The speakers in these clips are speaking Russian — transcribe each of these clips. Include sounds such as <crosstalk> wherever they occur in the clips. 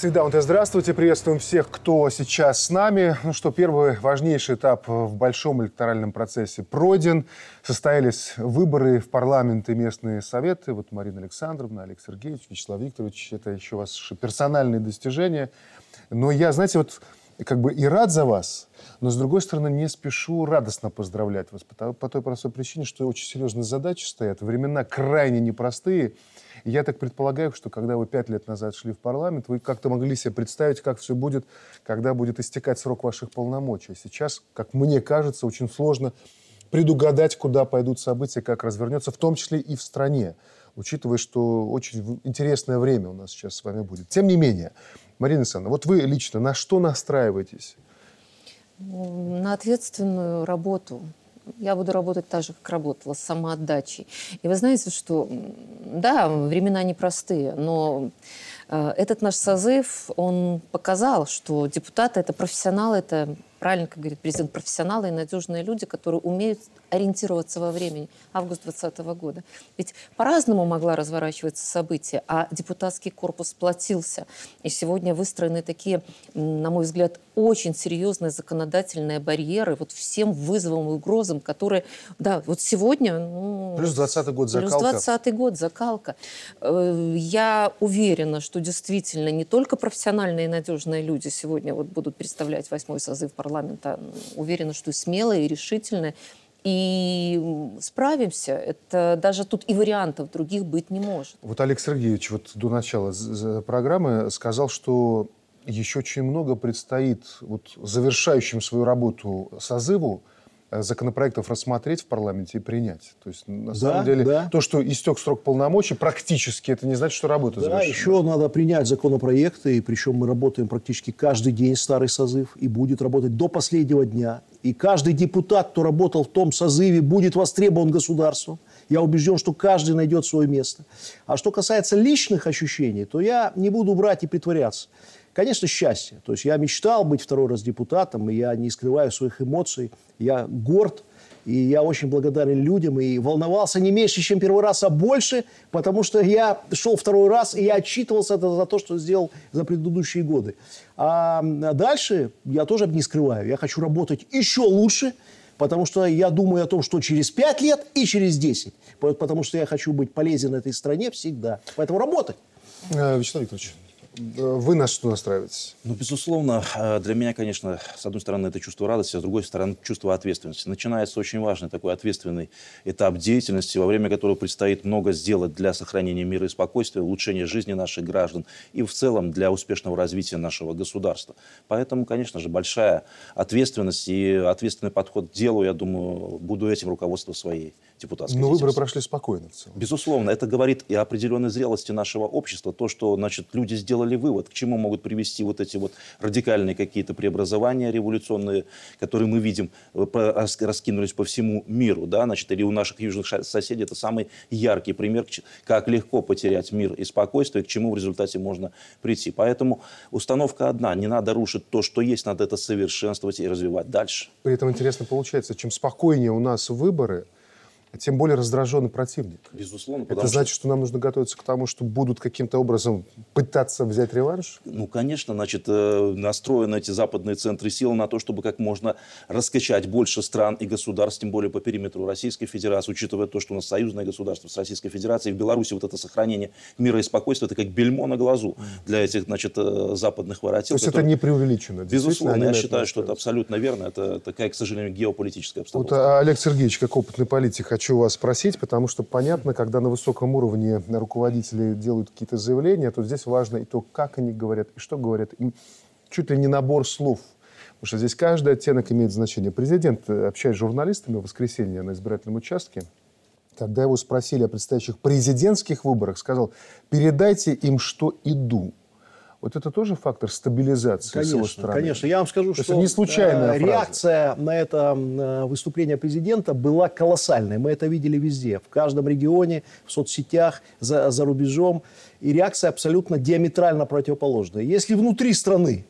Среда, вот здравствуйте, приветствуем всех, кто сейчас с нами. Ну что, первый важнейший этап в большом электоральном процессе пройден. Состоялись выборы в парламент и местные советы. Вот Марина Александровна, Олег Сергеевич, Вячеслав Викторович, это еще ваши персональные достижения. Но я, знаете, вот как бы и рад за вас, но, с другой стороны, не спешу радостно поздравлять вас по той простой причине, что очень серьезные задачи стоят, времена крайне непростые – я так предполагаю, что когда вы пять лет назад шли в парламент, вы как-то могли себе представить, как все будет, когда будет истекать срок ваших полномочий. Сейчас, как мне кажется, очень сложно предугадать, куда пойдут события, как развернется, в том числе и в стране, учитывая, что очень интересное время у нас сейчас с вами будет. Тем не менее, Марина Александровна, вот вы лично на что настраиваетесь? На ответственную работу, я буду работать так же, как работала, с самоотдачей. И вы знаете, что, да, времена непростые, но э, этот наш созыв, он показал, что депутаты – это профессионалы, это правильно, как говорит президент, профессионалы и надежные люди, которые умеют ориентироваться во времени. Август 2020 года. Ведь по-разному могла разворачиваться события, а депутатский корпус сплотился. И сегодня выстроены такие, на мой взгляд, очень серьезные законодательные барьеры вот всем вызовам и угрозам, которые, да, вот сегодня... Ну, плюс 20 год закалка. Плюс 20 год закалка. Э, я уверена, что действительно не только профессиональные и надежные люди сегодня вот будут представлять восьмой созыв парламента, уверена, что и смелые, и решительные, и справимся. Это даже тут и вариантов других быть не может. Вот Олег Сергеевич вот до начала программы сказал, что еще очень много предстоит вот завершающим свою работу созыву законопроектов рассмотреть в парламенте и принять. То есть, на да, самом деле, да. то, что истек срок полномочий, практически это не значит, что работа да, завершена. еще надо принять законопроекты, и причем мы работаем практически каждый день, старый созыв, и будет работать до последнего дня. И каждый депутат, кто работал в том созыве, будет востребован государством. Я убежден, что каждый найдет свое место. А что касается личных ощущений, то я не буду брать и притворяться. Конечно, счастье. То есть я мечтал быть второй раз депутатом, и я не скрываю своих эмоций. Я горд, и я очень благодарен людям, и волновался не меньше, чем первый раз, а больше, потому что я шел второй раз, и я отчитывался за то, что сделал за предыдущие годы. А дальше я тоже не скрываю. Я хочу работать еще лучше, потому что я думаю о том, что через 5 лет и через 10. Потому что я хочу быть полезен этой стране всегда. Поэтому работать. Э, Вячеслав Викторович, вы на что настраиваетесь? Ну, безусловно, э, для меня, конечно, с одной стороны, это чувство радости, а с другой стороны, чувство ответственности. Начинается очень важный такой ответственный этап деятельности, во время которого предстоит много сделать для сохранения мира и спокойствия, улучшения жизни наших граждан и в целом для успешного развития нашего государства. Поэтому, конечно же, большая ответственность и ответственный подход к делу, я думаю, буду этим руководствовать своей депутатской Но выборы прошли спокойно в целом. Безусловно, это говорит и о определенной зрелости нашего общества, то, что, значит, люди сделали вывод, к чему могут привести вот эти вот радикальные какие-то преобразования революционные, которые мы видим, э, раскинулись по всему миру, да, значит, или у наших южных соседей это самый яркий пример, как легко потерять мир и спокойствие, к чему в результате можно прийти. Поэтому установка одна, не надо рушить то, что есть, надо это совершенствовать и развивать дальше. При этом интересно получается, чем спокойнее у нас выборы, тем более раздраженный противник. Безусловно. Это значит, что... что нам нужно готовиться к тому, что будут каким-то образом пытаться взять реванш? Ну, конечно, значит, э, настроены эти западные центры сил на то, чтобы как можно раскачать больше стран и государств, тем более по периметру Российской Федерации, учитывая то, что у нас союзное государство с Российской Федерацией. В Беларуси вот это сохранение мира и спокойствия, это как бельмо на глазу для этих, значит, э, западных воротил. То есть которые... это не преувеличено? Безусловно, я считаю, что это абсолютно верно. Это такая, к сожалению, геополитическая обстановка. Вот, а, Олег Сергеевич, как опытный политик, хочу вас спросить, потому что понятно, когда на высоком уровне руководители делают какие-то заявления, то здесь важно и то, как они говорят, и что говорят. И чуть ли не набор слов. Потому что здесь каждый оттенок имеет значение. Президент, э, общаясь с журналистами в воскресенье на избирательном участке, когда его спросили о предстоящих президентских выборах, сказал, передайте им, что иду. Вот это тоже фактор стабилизации конечно, с его стороны. Конечно, я вам скажу, То что не случайная э, реакция на это э, выступление президента была колоссальной. Мы это видели везде, в каждом регионе, в соцсетях, за, за рубежом. И реакция абсолютно диаметрально противоположная. Если внутри страны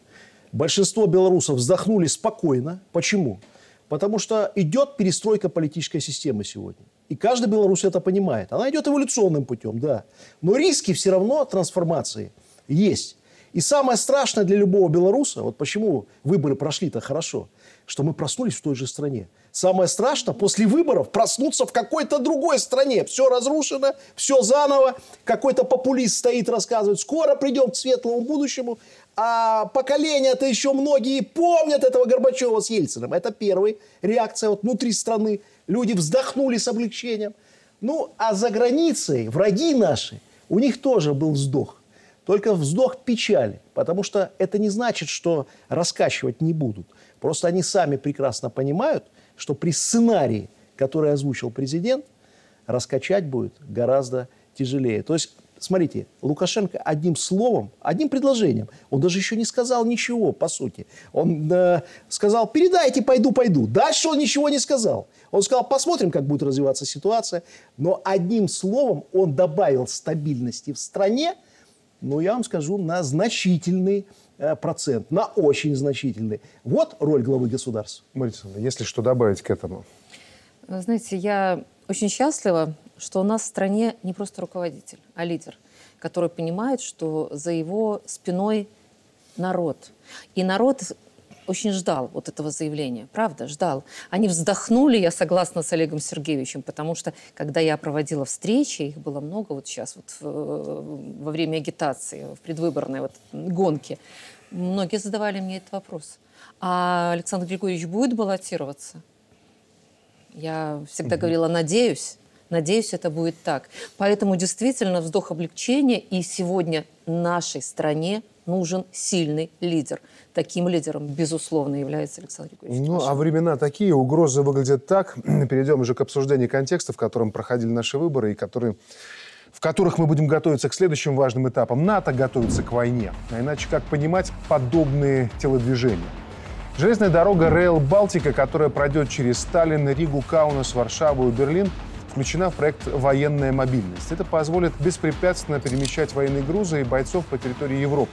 большинство белорусов вздохнули спокойно, почему? Потому что идет перестройка политической системы сегодня. И каждый белорус это понимает. Она идет эволюционным путем, да. Но риски все равно трансформации есть. И самое страшное для любого белоруса, вот почему выборы прошли так хорошо, что мы проснулись в той же стране. Самое страшное после выборов проснуться в какой-то другой стране. Все разрушено, все заново. Какой-то популист стоит, рассказывает, скоро придем к светлому будущему. А поколения-то еще многие помнят этого Горбачева с Ельциным. Это первая реакция вот внутри страны. Люди вздохнули с облегчением. Ну, а за границей враги наши, у них тоже был вздох. Только вздох печали, потому что это не значит, что раскачивать не будут. Просто они сами прекрасно понимают, что при сценарии, который озвучил президент, раскачать будет гораздо тяжелее. То есть, смотрите, Лукашенко одним словом, одним предложением, он даже еще не сказал ничего, по сути. Он э, сказал, передайте, пойду, пойду. Дальше он ничего не сказал. Он сказал, посмотрим, как будет развиваться ситуация. Но одним словом он добавил стабильности в стране, ну, я вам скажу, на значительный э, процент, на очень значительный. Вот роль главы государства. Марина если что добавить к этому? Знаете, я очень счастлива, что у нас в стране не просто руководитель, а лидер, который понимает, что за его спиной народ. И народ очень ждал вот этого заявления, правда, ждал. Они вздохнули, я согласна с Олегом Сергеевичем, потому что, когда я проводила встречи, их было много вот сейчас, вот во время агитации, в предвыборной вот гонке, многие задавали мне этот вопрос. А Александр Григорьевич будет баллотироваться? Я всегда говорила, надеюсь. Надеюсь, это будет так. Поэтому действительно вздох облегчения. И сегодня нашей стране нужен сильный лидер. Таким лидером, безусловно, является Александр Григорьевич. Ну, а времена такие, угрозы выглядят так. <clears throat> Перейдем уже к обсуждению контекста, в котором проходили наши выборы и которые в которых мы будем готовиться к следующим важным этапам. НАТО готовится к войне. А иначе как понимать подобные телодвижения? Железная дорога Рейл Балтика, которая пройдет через Сталин, Ригу, Каунас, Варшаву и Берлин, включена в проект «Военная мобильность». Это позволит беспрепятственно перемещать военные грузы и бойцов по территории Европы.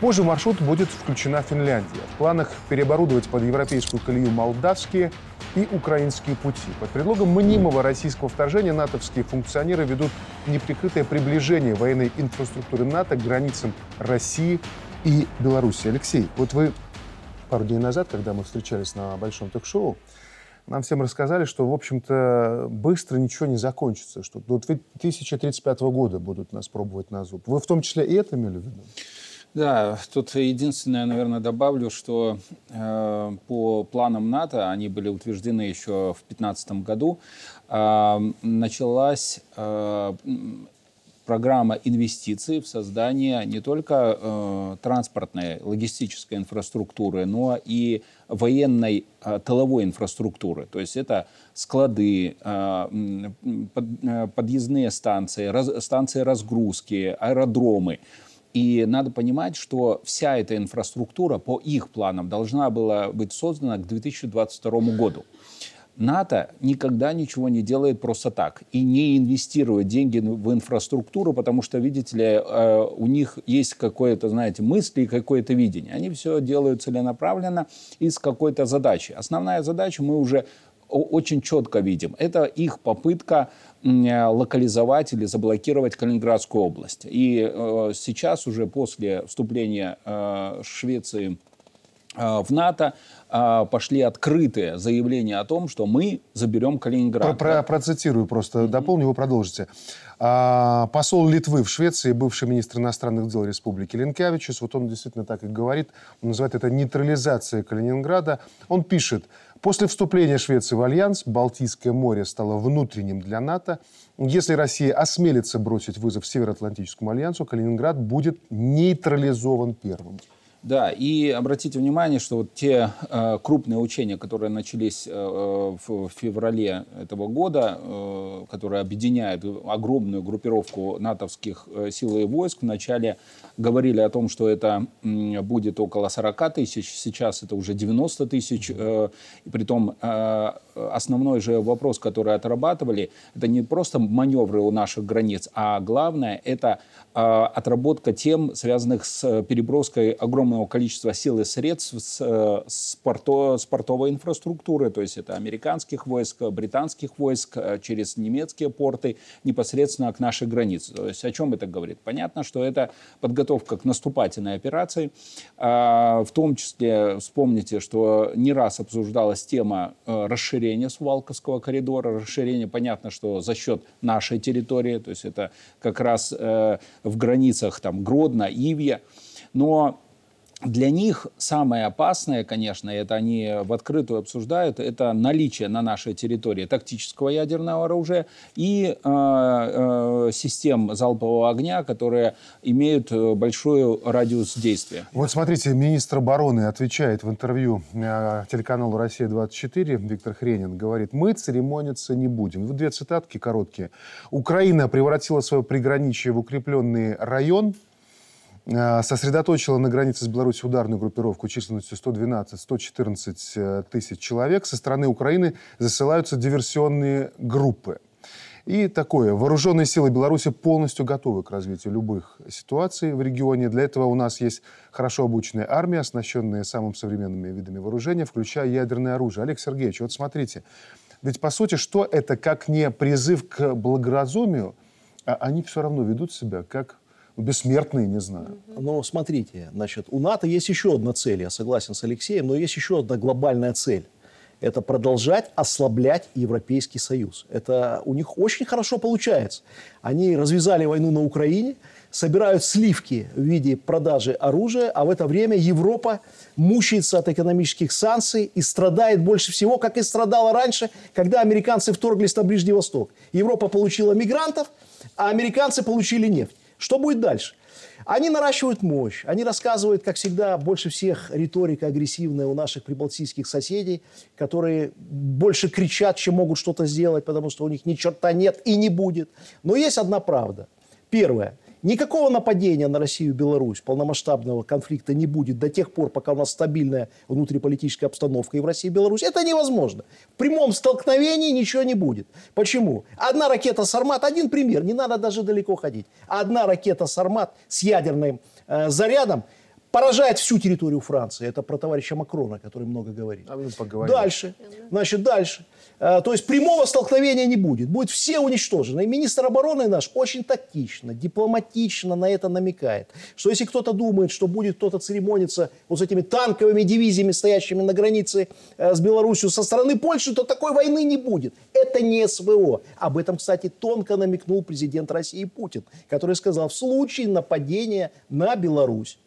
Позже маршрут будет включена Финляндия. В планах переоборудовать под европейскую колею молдавские и украинские пути. Под предлогом мнимого российского вторжения натовские функционеры ведут неприкрытое приближение военной инфраструктуры НАТО к границам России и Беларуси. Алексей, вот вы пару дней назад, когда мы встречались на большом ток-шоу, нам всем рассказали, что, в общем-то, быстро ничего не закончится, что до 2035 года будут нас пробовать на зуб. Вы в том числе и это имели в виду? Да, тут единственное, наверное, добавлю, что э, по планам НАТО, они были утверждены еще в 2015 году, э, началась э, программа инвестиций в создание не только э, транспортной, логистической инфраструктуры, но и военной э, тыловой инфраструктуры. То есть это склады, под, э, подъездные станции, станции разгрузки, аэродромы. И надо понимать, что вся эта инфраструктура по их планам должна была быть создана к 2022 году. НАТО никогда ничего не делает просто так и не инвестирует деньги в инфраструктуру, потому что, видите ли, э, у них есть какое-то, знаете, мысли и какое-то видение. Они все делают целенаправленно и с какой-то задачей. Основная задача мы уже очень четко видим. Это их попытка локализовать или заблокировать Калининградскую область. И э, сейчас уже после вступления э, Швеции в НАТО а, пошли открытые заявления о том, что мы заберем Калининград. Про, про, процитирую просто, mm-hmm. дополню, вы продолжите. А, посол Литвы в Швеции, бывший министр иностранных дел Республики Ленкявичус, вот он действительно так и говорит, он называет это нейтрализацией Калининграда. Он пишет, после вступления Швеции в Альянс Балтийское море стало внутренним для НАТО. Если Россия осмелится бросить вызов Североатлантическому альянсу, Калининград будет нейтрализован первым. Да, и обратите внимание, что вот те э, крупные учения, которые начались э, в феврале этого года, э, которые объединяют огромную группировку натовских э, сил и войск, вначале говорили о том, что это э, будет около 40 тысяч, сейчас это уже 90 тысяч. Э, и притом э, основной же вопрос, который отрабатывали, это не просто маневры у наших границ, а главное это э, отработка тем, связанных с переброской огромного количества сил и средств с, э, с, порто, с портовой инфраструктуры, то есть это американских войск, британских войск э, через немецкие порты непосредственно к нашей границе. То есть о чем это говорит? Понятно, что это подготовка к наступательной операции. А, в том числе вспомните, что не раз обсуждалась тема э, расширения Сувалковского коридора. Расширение, понятно, что за счет нашей территории, то есть это как раз в границах там Гродно, Ивья. Но для них самое опасное, конечно, это они в открытую обсуждают, это наличие на нашей территории тактического ядерного оружия и э, э, систем залпового огня, которые имеют э, большой радиус действия. Вот смотрите, министр обороны отвечает в интервью э, телеканалу «Россия-24», Виктор Хренин говорит, мы церемониться не будем. Вот две цитатки короткие. Украина превратила свое приграничие в укрепленный район – сосредоточила на границе с Беларусью ударную группировку численностью 112-114 э, тысяч человек. Со стороны Украины засылаются диверсионные группы. И такое. Вооруженные силы Беларуси полностью готовы к развитию любых ситуаций в регионе. Для этого у нас есть хорошо обученная армия, оснащенная самыми современными видами вооружения, включая ядерное оружие. Олег Сергеевич, вот смотрите. Ведь, по сути, что это как не призыв к благоразумию, а они все равно ведут себя как бессмертные, не знаю. Но смотрите, значит, у НАТО есть еще одна цель, я согласен с Алексеем, но есть еще одна глобальная цель. Это продолжать ослаблять Европейский Союз. Это у них очень хорошо получается. Они развязали войну на Украине, собирают сливки в виде продажи оружия, а в это время Европа мучается от экономических санкций и страдает больше всего, как и страдала раньше, когда американцы вторглись на Ближний Восток. Европа получила мигрантов, а американцы получили нефть. Что будет дальше? Они наращивают мощь, они рассказывают, как всегда, больше всех риторика агрессивная у наших прибалтийских соседей, которые больше кричат, чем могут что-то сделать, потому что у них ни черта нет и не будет. Но есть одна правда. Первое. Никакого нападения на Россию и Беларусь, полномасштабного конфликта не будет до тех пор, пока у нас стабильная внутриполитическая обстановка и в России и Беларусь. Это невозможно. В прямом столкновении ничего не будет. Почему? Одна ракета «Сармат», один пример, не надо даже далеко ходить. Одна ракета «Сармат» с ядерным э, зарядом поражает всю территорию Франции. Это про товарища Макрона, который много говорит. А дальше. Значит, дальше. Э, то есть прямого столкновения не будет. Будет все уничтожены. И министр обороны наш очень тактично, дипломатично на это намекает. Что если кто-то думает, что будет кто-то церемониться вот с этими танковыми дивизиями, стоящими на границе э, с Беларусью со стороны Польши, то такой войны не будет. Это не СВО. Об этом, кстати, тонко намекнул президент России Путин, который сказал, в случае нападения на Беларусь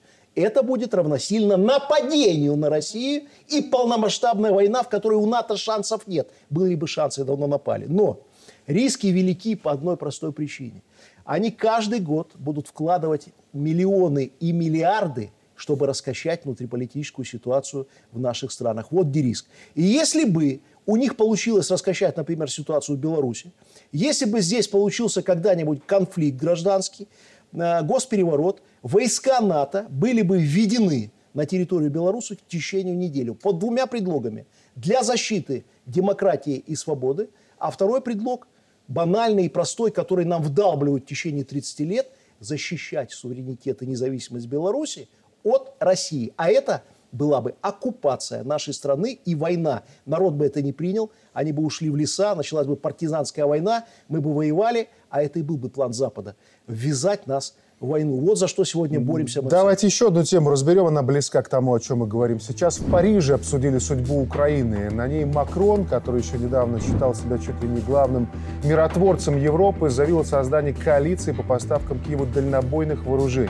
это будет равносильно нападению на Россию и полномасштабная война, в которой у НАТО шансов нет. Были бы шансы, давно напали. Но риски велики по одной простой причине. Они каждый год будут вкладывать миллионы и миллиарды, чтобы раскачать внутриполитическую ситуацию в наших странах. Вот где риск. И если бы у них получилось раскачать, например, ситуацию в Беларуси, если бы здесь получился когда-нибудь конфликт гражданский, э, госпереворот, войска НАТО были бы введены на территорию Беларуси в течение недели под двумя предлогами. Для защиты демократии и свободы, а второй предлог, банальный и простой, который нам вдалбливают в течение 30 лет, защищать суверенитет и независимость Беларуси от России. А это была бы оккупация нашей страны и война. Народ бы это не принял, они бы ушли в леса, началась бы партизанская война, мы бы воевали, а это и был бы план Запада. Ввязать нас в войну. Вот за что сегодня боремся мы. Давайте все. еще одну тему разберем. Она близка к тому, о чем мы говорим сейчас. В Париже обсудили судьбу Украины. На ней Макрон, который еще недавно считал себя чуть ли не главным миротворцем Европы, заявил о создании коалиции по поставкам Киеву дальнобойных вооружений.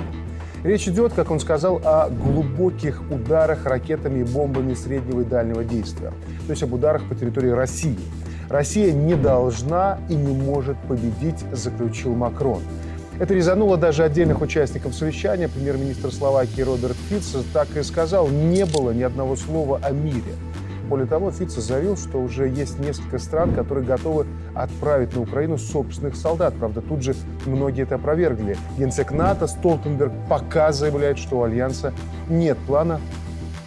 Речь идет, как он сказал, о глубоких ударах ракетами и бомбами среднего и дальнего действия. То есть об ударах по территории России. Россия не должна и не может победить, заключил Макрон. Это резануло даже отдельных участников совещания. Премьер-министр Словакии Роберт Фитц так и сказал, не было ни одного слова о мире. Более того, Фитц заявил, что уже есть несколько стран, которые готовы отправить на Украину собственных солдат. Правда, тут же многие это опровергли. Генсек НАТО Столтенберг пока заявляет, что у Альянса нет плана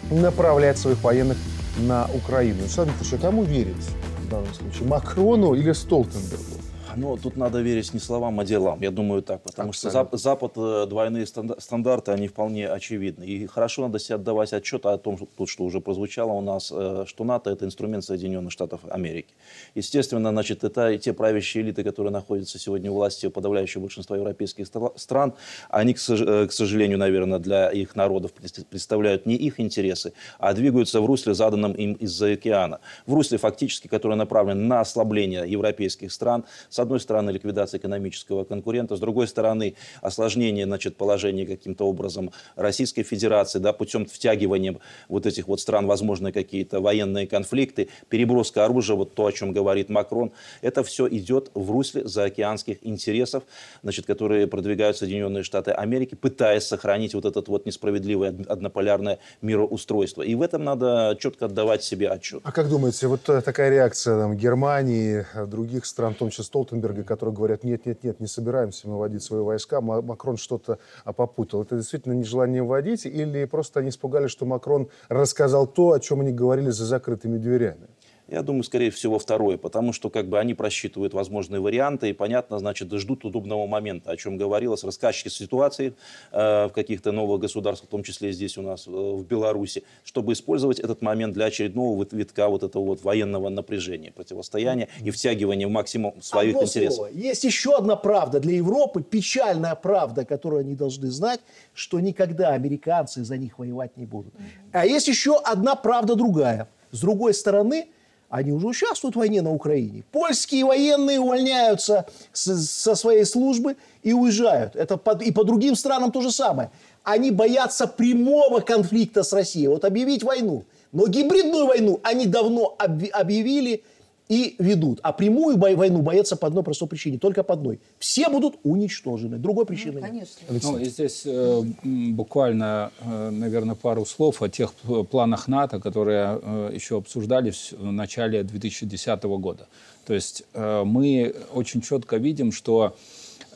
направлять своих военных на Украину. Александр Ильич, а кому верить в данном случае? Макрону или Столтенбергу? Ну, тут надо верить не словам, а делам. Я думаю так, потому Абсолютно. что Запад, э, двойные стандарты, они вполне очевидны. И хорошо надо себе отдавать отчет о том, тут, что уже прозвучало у нас, э, что НАТО – это инструмент Соединенных Штатов Америки. Естественно, значит, это и те правящие элиты, которые находятся сегодня у власти подавляющего большинства европейских стран, они, к сожалению, наверное, для их народов представляют не их интересы, а двигаются в русле, заданном им из-за океана. В русле фактически, которое направлено на ослабление европейских стран, с одной стороны, ликвидация экономического конкурента, с другой стороны, осложнение значит, положения каким-то образом Российской Федерации, да, путем втягивания вот этих вот стран, возможно, какие-то военные конфликты, переброска оружия, вот то, о чем говорит Макрон, это все идет в русле заокеанских интересов, значит, которые продвигают Соединенные Штаты Америки, пытаясь сохранить вот этот вот несправедливое однополярное мироустройство. И в этом надо четко отдавать себе отчет. А как думаете, вот э, такая реакция там, Германии, других стран, в том числе Столтенберга, которые говорят, нет, нет, нет, не собираемся мы вводить свои войска, Макрон что-то попутал. Это действительно нежелание вводить или просто они испугались, что Макрон рассказал то, о чем они говорили за закрытыми дверями? Я думаю, скорее всего, второе, потому что как бы они просчитывают возможные варианты и, понятно, значит, ждут удобного момента, о чем говорилось, рассказчики ситуации э, в каких-то новых государствах, в том числе здесь у нас, э, в Беларуси, чтобы использовать этот момент для очередного витка вот этого вот военного напряжения, противостояния и втягивания в максимум своих Одно интересов. Слово. Есть еще одна правда для Европы, печальная правда, которую они должны знать, что никогда американцы за них воевать не будут. А есть еще одна правда другая. С другой стороны, они уже участвуют в войне на Украине. Польские военные увольняются со своей службы и уезжают. Это под, и по другим странам то же самое. Они боятся прямого конфликта с Россией. Вот объявить войну. Но гибридную войну они давно объявили и ведут. А прямую войну боятся по одной простой причине, только по одной. Все будут уничтожены. Другой причины ну, конечно. нет. Ну, и здесь э, буквально, э, наверное, пару слов о тех планах НАТО, которые э, еще обсуждались в начале 2010 года. То есть э, мы очень четко видим, что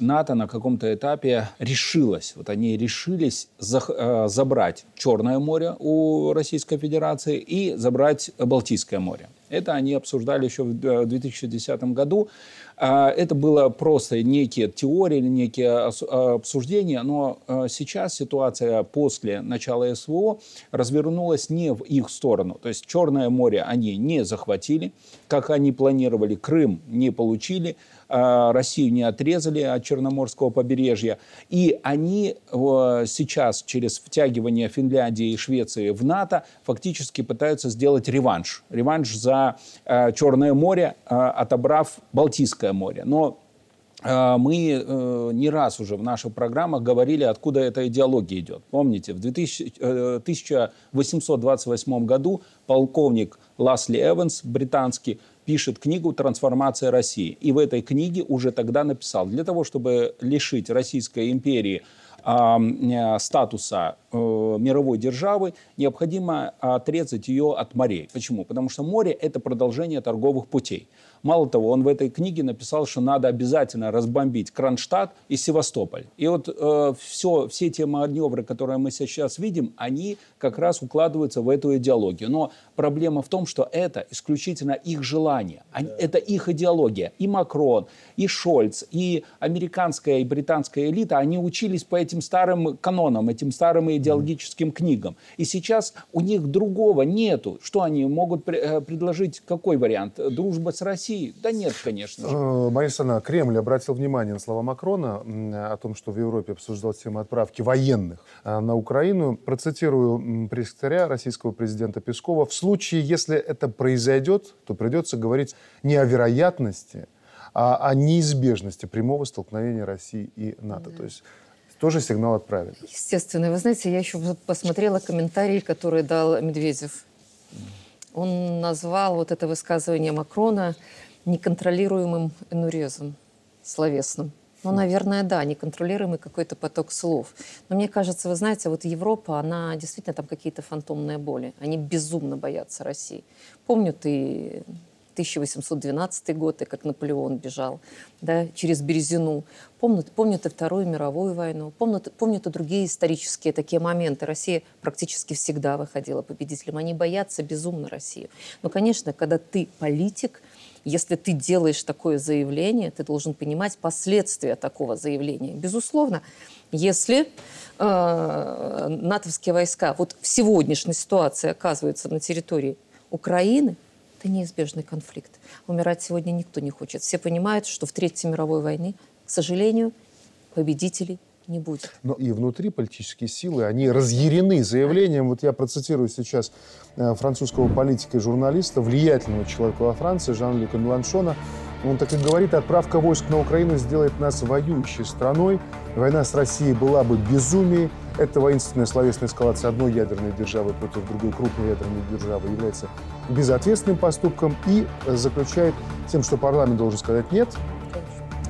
НАТО на каком-то этапе решилось, вот они решились за, э, забрать Черное море у Российской Федерации и забрать Балтийское море. Это они обсуждали еще в 2010 э, году. А, это было просто некие теории, некие обсуждения, но э, сейчас ситуация после начала СВО развернулась не в их сторону. То есть Черное море они не захватили, как они планировали, Крым не получили, а, Россию не отрезали от Черноморского побережья. И они сейчас через втягивание Финляндии и Швеции в НАТО фактически пытаются сделать реванш. Реванш за а, Черное море, отобрав Балтийское море. Но мы э, не раз уже в наших программах говорили, откуда эта идеология идет. Помните, в 2000, 1828 э, году полковник Ласли Эванс, британский, пишет книгу «Трансформация России». И в этой книге уже тогда написал, для того, чтобы лишить Российской империи э, статуса э, мировой державы, необходимо отрезать ее от морей. Почему? Потому что море – это продолжение торговых путей. Мало того, он в этой книге написал, что надо обязательно разбомбить Кронштадт и Севастополь. И вот э, все, все те маневры, которые мы сейчас видим, они как раз укладываются в эту идеологию. Но проблема в том, что это исключительно их желание. Они, это их идеология. И Макрон, и Шольц, и американская, и британская элита, они учились по этим старым канонам, этим старым идеологическим книгам. И сейчас у них другого нету. Что они могут э, предложить? Какой вариант? Дружба с Россией? России? Да нет, конечно же. Э, Борис Кремль обратил внимание на слова Макрона о том, что в Европе обсуждалась тема отправки военных э, на Украину. Процитирую пресс-секретаря российского президента Пескова. В случае, если это произойдет, то придется говорить не о вероятности, а о неизбежности прямого столкновения России и НАТО. Да. То есть тоже сигнал отправили. Естественно. Вы знаете, я еще посмотрела комментарии, которые дал Медведев. Он назвал вот это высказывание Макрона неконтролируемым энурезом словесным. Ну, наверное, да, неконтролируемый какой-то поток слов. Но мне кажется, вы знаете, вот Европа, она действительно там какие-то фантомные боли. Они безумно боятся России. Помню, ты 1812 год, и как Наполеон бежал да, через Березину. Помнят, помнят и Вторую мировую войну, помнят, помнят и другие исторические такие моменты. Россия практически всегда выходила победителем. Они боятся безумно Россию. Но, конечно, когда ты политик, если ты делаешь такое заявление, ты должен понимать последствия такого заявления. Безусловно, если э, натовские войска вот в сегодняшней ситуации оказываются на территории Украины, это неизбежный конфликт. Умирать сегодня никто не хочет. Все понимают, что в Третьей мировой войне, к сожалению, победителей не будет. Но и внутри политические силы, они разъярены заявлением. Вот я процитирую сейчас э, французского политика и журналиста, влиятельного человека во Франции, Жан-Люка Меланшона. Он так и говорит, отправка войск на Украину сделает нас воюющей страной. Война с Россией была бы безумием. Эта воинственная словесная эскалация одной ядерной державы против другой крупной ядерной державы является безответственным поступком и заключает тем, что парламент должен сказать «нет»,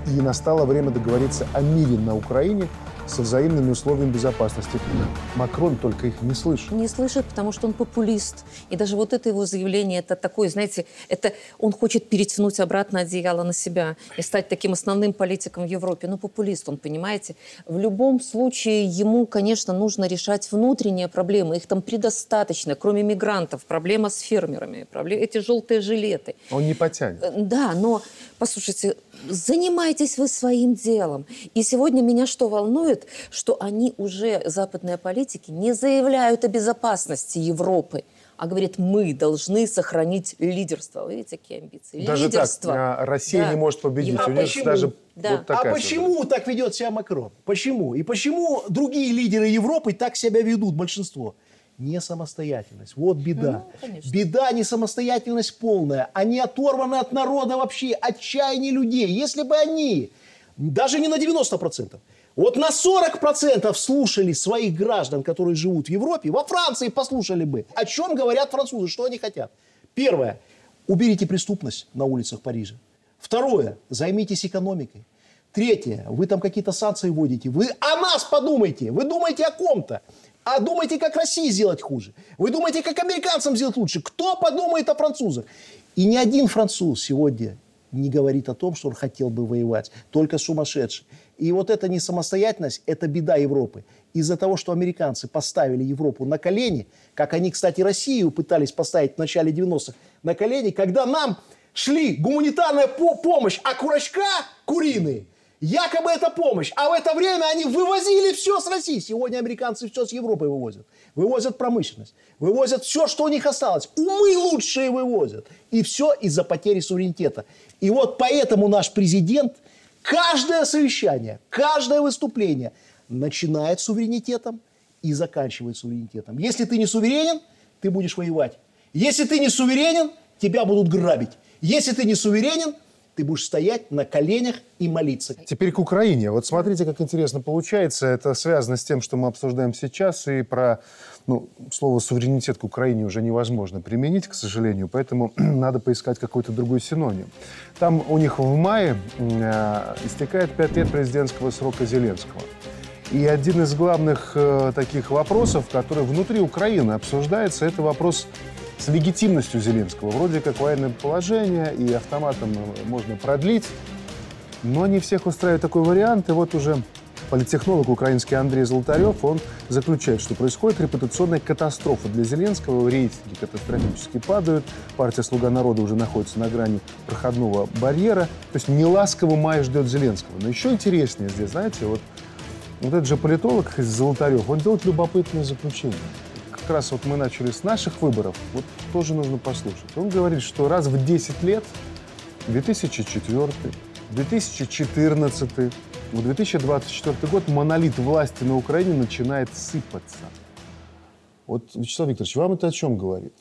и настало время договориться о мире на Украине – со взаимными условиями безопасности. Макрон только их не слышит. Не слышит, потому что он популист. И даже вот это его заявление, это такое, знаете, это он хочет перетянуть обратно одеяло на себя и стать таким основным политиком в Европе. Ну, популист он, понимаете. В любом случае ему, конечно, нужно решать внутренние проблемы. Их там предостаточно, кроме мигрантов. Проблема с фермерами, проблема, эти желтые жилеты. Он не потянет. Э, да, но, послушайте, занимайтесь вы своим делом. И сегодня меня что волнует, что они уже, западные политики, не заявляют о безопасности Европы, а говорят, мы должны сохранить лидерство. Вы видите, какие амбиции? Даже лидерство. так, Россия да. не может победить. А У них почему? даже да. вот такая а почему сюда. так ведет себя Макрон? Почему? И почему другие лидеры Европы так себя ведут, большинство? не самостоятельность. Вот беда. Ну, беда не самостоятельность полная. Они оторваны от народа вообще, отчаяние людей. Если бы они, даже не на 90%, вот на 40% слушали своих граждан, которые живут в Европе, во Франции послушали бы, о чем говорят французы, что они хотят. Первое. Уберите преступность на улицах Парижа. Второе. Займитесь экономикой. Третье. Вы там какие-то санкции вводите. Вы о нас подумайте. Вы думаете о ком-то. А думаете, как России сделать хуже? Вы думаете, как американцам сделать лучше? Кто подумает о французах? И ни один француз сегодня не говорит о том, что он хотел бы воевать. Только сумасшедший. И вот эта не самостоятельность, это беда Европы. Из-за того, что американцы поставили Европу на колени, как они, кстати, Россию пытались поставить в начале 90-х на колени, когда нам шли гуманитарная по помощь, а курочка куриные – Якобы это помощь. А в это время они вывозили все с России. Сегодня американцы все с Европы вывозят. Вывозят промышленность. Вывозят все, что у них осталось. Умы лучшие вывозят. И все из-за потери суверенитета. И вот поэтому наш президент каждое совещание, каждое выступление начинает суверенитетом и заканчивает суверенитетом. Если ты не суверенен, ты будешь воевать. Если ты не суверенен, тебя будут грабить. Если ты не суверенен, ты будешь стоять на коленях и молиться. Теперь к Украине. Вот смотрите, как интересно получается. Это связано с тем, что мы обсуждаем сейчас, и про ну, слово суверенитет к Украине уже невозможно применить, к сожалению, поэтому <clears throat> надо поискать какой-то другой синоним. Там у них в мае э, истекает пять лет президентского срока Зеленского. И один из главных э, таких вопросов, который внутри Украины обсуждается, это вопрос с легитимностью Зеленского. Вроде как военное положение, и автоматом можно продлить. Но не всех устраивает такой вариант. И вот уже политтехнолог украинский Андрей Золотарев, он заключает, что происходит репутационная катастрофа для Зеленского. Рейтинги катастрофически падают. Партия «Слуга народа» уже находится на грани проходного барьера. То есть неласково май ждет Зеленского. Но еще интереснее здесь, знаете, вот, вот этот же политолог Золотарев, он делает любопытное заключение как раз вот мы начали с наших выборов, вот тоже нужно послушать. Он говорит, что раз в 10 лет, 2004, 2014, в 2024 год монолит власти на Украине начинает сыпаться. Вот, Вячеслав Викторович, вам это о чем говорит?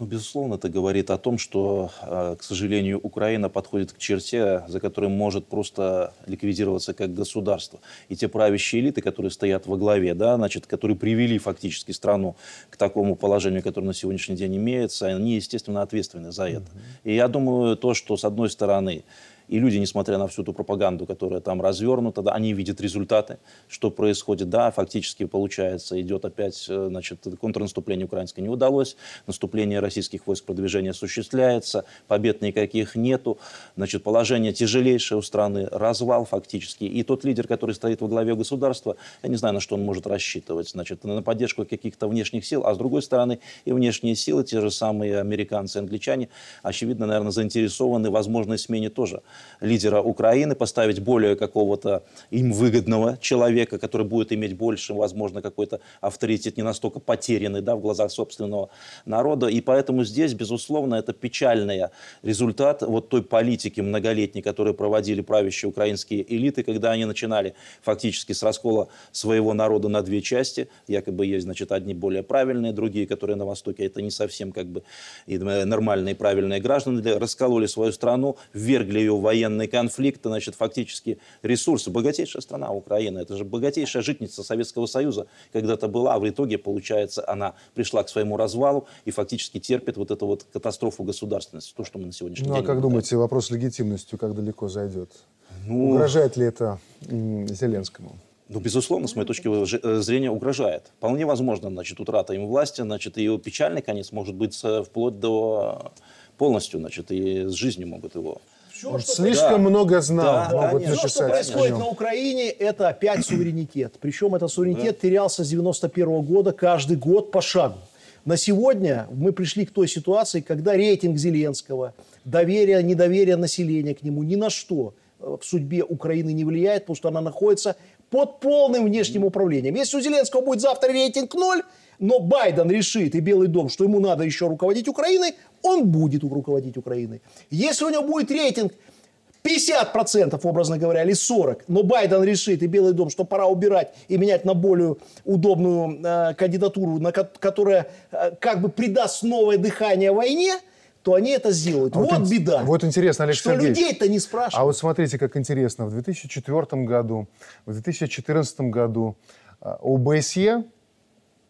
Ну, безусловно, это говорит о том, что, а, к сожалению, Украина подходит к черте, за которой может просто ликвидироваться как государство. И те правящие элиты, которые стоят во главе, да, значит, которые привели фактически страну к такому положению, которое на сегодняшний день имеется, они, естественно, ответственны за это. И я думаю, то, что, с одной стороны, И люди, несмотря на всю ту пропаганду, которая там развернута, да, они видят результаты, что происходит. Да, фактически получается, идет опять, э, значит, контрнаступление украинское не удалось, наступление российских войск, продвижение осуществляется, побед никаких нету, значит, положение тяжелейшее у страны, развал фактически. И тот лидер, который стоит во главе государства, я не знаю, на что он может рассчитывать, значит, на поддержку каких-то внешних сил, а с другой стороны и внешние силы, те же самые американцы, англичане, очевидно, наверное, заинтересованы в возможной смене тоже лидера Украины, поставить более какого-то им выгодного человека, который будет иметь больше, возможно, какой-то авторитет, не настолько потерянный да, в глазах собственного народа. И поэтому здесь, безусловно, это печальный результат вот той политики многолетней, которую проводили правящие украинские элиты, когда они начинали фактически с раскола своего народа на две части. Якобы есть, значит, одни более правильные, другие, которые на Востоке, это не совсем как бы нормальные правильные граждане, раскололи свою страну, ввергли ее в военный конфликт, значит, фактически ресурсы. Богатейшая страна Украина, это же богатейшая житница Советского Союза когда-то была, а в итоге, получается, она пришла к своему развалу и фактически терпит вот эту вот катастрофу государственности, то, что мы на сегодняшний ну, день... Ну, а как думаете, вопрос легитимностью как далеко зайдет? Ну... Угрожает ли это Зеленскому? Ну, безусловно, с моей точки э, зрения, угрожает. Вполне возможно, значит, утрата им власти, значит, ее печальный конец может быть вплоть до полностью, значит, и с жизнью могут его все, что Слишком да. много знал. Да, могут да, все, что происходит на Украине, это опять <clears throat> суверенитет. Причем этот суверенитет да. терялся с 91 года каждый год по шагу. На сегодня мы пришли к той ситуации, когда рейтинг Зеленского, доверие, недоверие населения к нему ни на что в судьбе Украины не влияет, потому что она находится под полным внешним управлением. Если у Зеленского будет завтра рейтинг ноль, но Байден решит и Белый дом, что ему надо еще руководить Украиной, он будет руководить Украиной. Если у него будет рейтинг 50%, образно говоря, или 40%, но Байден решит и Белый дом, что пора убирать и менять на более удобную э, кандидатуру, на, которая э, как бы придаст новое дыхание войне, то они это сделают. А вот, вот беда. Вот интересно, Алексей Что Сергеевич. людей-то не спрашивают. А вот смотрите, как интересно. В 2004 году, в 2014 году э, ОБСЕ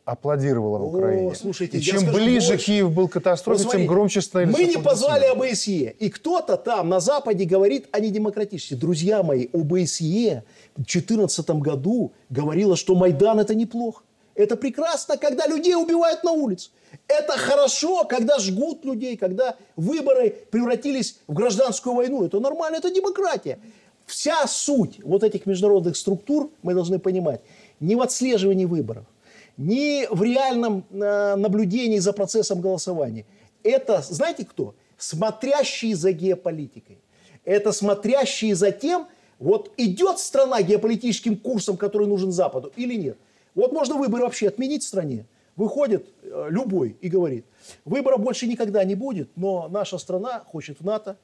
аплодировала в Украине. О, слушайте, и чем ближе больше. Киев был к катастрофе, вот, тем громче становились Мы не позвали ОБСЕ. И кто-то там на Западе говорит о недемократичности. Друзья мои, ОБСЕ в 2014 году говорила, что Майдан это неплохо. Это прекрасно, когда людей убивают на улице. Это хорошо, когда жгут людей, когда выборы превратились в гражданскую войну. Это нормально, это демократия. Вся суть вот этих международных структур, мы должны понимать, не в отслеживании выборов, ни в реальном э, наблюдении за процессом голосования. Это, знаете кто? Смотрящие за геополитикой. Это смотрящие за тем, вот идет страна геополитическим курсом, который нужен Западу или нет. Вот можно выборы вообще отменить в стране. Выходит э, любой и говорит, выбора больше никогда не будет, но наша страна хочет в НАТО,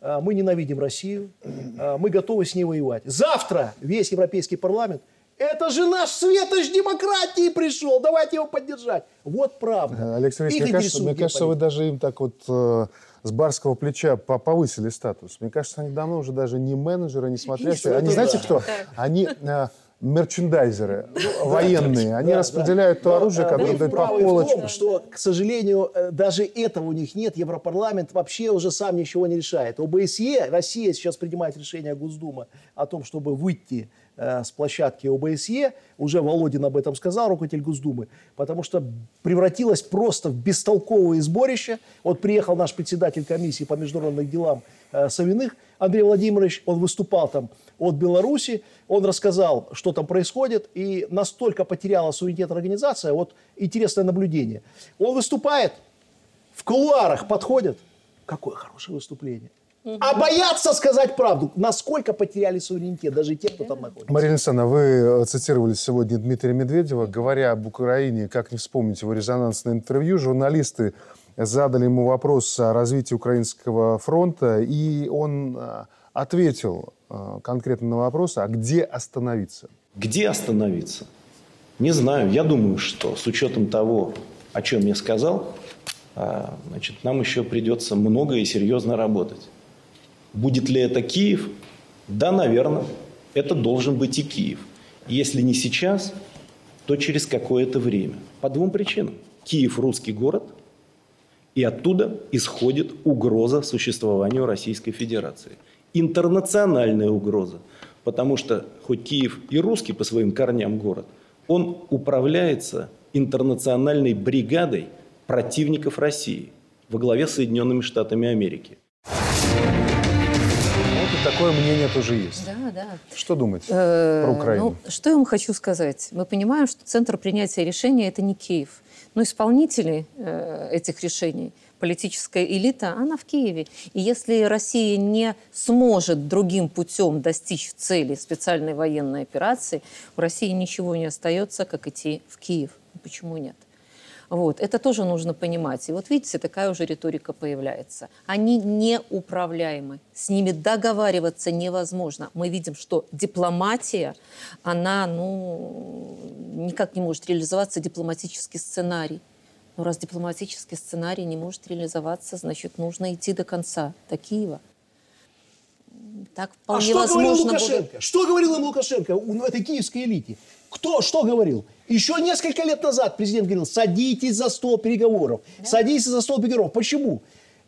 э, мы ненавидим Россию, мы готовы с ней воевать. Завтра весь Европейский парламент – это же наш светоч демократии пришел, давайте его поддержать. Вот правда. Алексей Ильич, мне кажется, мне кажется, вы даже им так вот э, с барского плеча повысили статус. Мне кажется, они давно уже даже не менеджеры, не смотрящие. Они, знаете да. кто? Они... Э, мерчендайзеры военные, они да, распределяют да. то оружие, которое дают по полочкам. Том, что, к сожалению, э, даже этого у них нет. Европарламент вообще уже сам ничего не решает. ОБСЕ, Россия сейчас принимает решение Госдумы о том, чтобы выйти Э, с площадки ОБСЕ, уже Володин об этом сказал, руководитель Госдумы, потому что превратилось просто в бестолковое сборище. Вот приехал наш председатель комиссии по международным делам э, Савиных, Андрей Владимирович, он выступал там от Беларуси, он рассказал, что там происходит, и настолько потеряла суверенитет организация, вот интересное наблюдение. Он выступает, в кулуарах подходят, какое хорошее выступление. А боятся сказать правду. Насколько потеряли суверенитет, даже те, кто там находится. Марина Александровна, вы э, цитировали сегодня Дмитрия Медведева. Говоря об Украине, как не вспомнить его резонансное интервью, журналисты задали ему вопрос о развитии Украинского фронта, и он э, ответил конкретно на вопрос, а где остановиться? Где остановиться? Не знаю. Я думаю, что с учетом того, о чем я сказал, значит, нам еще придется много и серьезно работать. Будет ли это Киев? Да, наверное. Это должен быть и Киев. Если не сейчас, то через какое-то время. По двум причинам. Киев – русский город, и оттуда исходит угроза существованию Российской Федерации. Интернациональная угроза. Потому что хоть Киев и русский по своим корням город, он управляется интернациональной бригадой противников России во главе с Соединенными Штатами Америки. Вот и такое мнение тоже есть. Да, да. Что думать Э, про Украину? Ну, что я вам хочу сказать? Мы понимаем, что центр принятия решения – это не Киев. Но исполнители э, этих решений, политическая элита, она в Киеве. И если Россия не сможет другим путем достичь цели специальной военной операции, у России ничего не остается, как идти в Киев. Почему нет? Вот. Это тоже нужно понимать. И вот видите, такая уже риторика появляется. Они неуправляемы. С ними договариваться невозможно. Мы видим, что дипломатия, она ну, никак не может реализоваться, дипломатический сценарий. Но раз дипломатический сценарий не может реализоваться, значит, нужно идти до конца, до Киева. Так А вполне что говорил возможно будет. Лукашенко? Что говорил им Лукашенко у этой киевской элите? Кто что говорил? Еще несколько лет назад президент говорил, садитесь за стол переговоров. Садитесь за стол переговоров. Почему?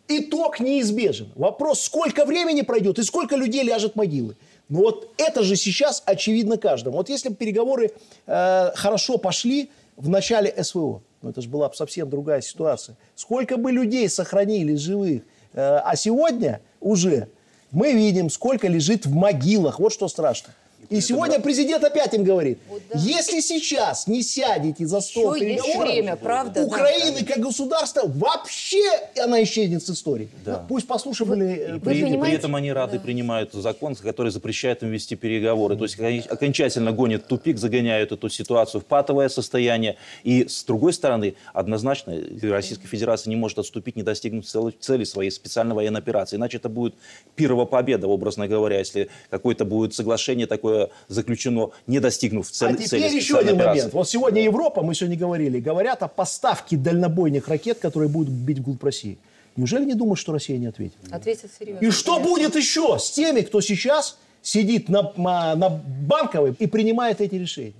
Итог неизбежен. Вопрос, сколько времени пройдет и сколько людей ляжет в могилы. Но вот это же сейчас очевидно каждому. Вот если бы переговоры э, хорошо пошли в начале СВО, ну это же была бы совсем другая ситуация. Сколько бы людей сохранили живых. Э, а сегодня уже мы видим, сколько лежит в могилах. Вот что страшно. И сегодня президент опять им говорит, если сейчас не сядете за стол Еще переговоров, время, правда, да. Украины как государства вообще она исчезнет с истории. Да. Пусть послушали э, Вы При, при понимаете? этом они рады принимают закон, который запрещает им вести переговоры. То есть они окончательно гонят тупик, загоняют эту ситуацию в патовое состояние. И с другой стороны, однозначно Российская Федерация не может отступить, не достигнуть цели, своей специальной военной операции. Иначе это будет пирова победа, образно говоря, если какое-то будет соглашение такое заключено, не достигнув цели, А цели теперь еще специальной один операции. момент. Вот сегодня Европа, мы сегодня говорили, говорят о поставке дальнобойных ракет, которые будут бить вглубь России. Неужели не думают, что Россия не ответит? Ответит серьезно. И что будет еще с теми, кто сейчас сидит на, на, на Банковой и принимает эти решения?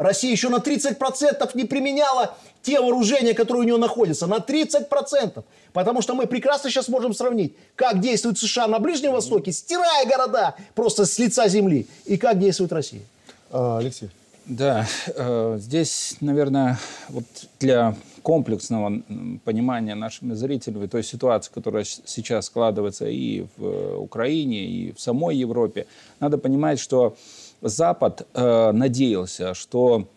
Россия еще на 30% не применяла те вооружения, которые у нее находятся. На 30%. Потому что мы прекрасно сейчас можем сравнить, как действует США на Ближнем Востоке, стирая города просто с лица земли, и как действует Россия. А, Алексей. Да, э, здесь, наверное, вот для комплексного понимания нашими зрителями той ситуации, которая сейчас складывается и в э, Украине, и в самой Европе, надо понимать, что Запад э, надеялся, что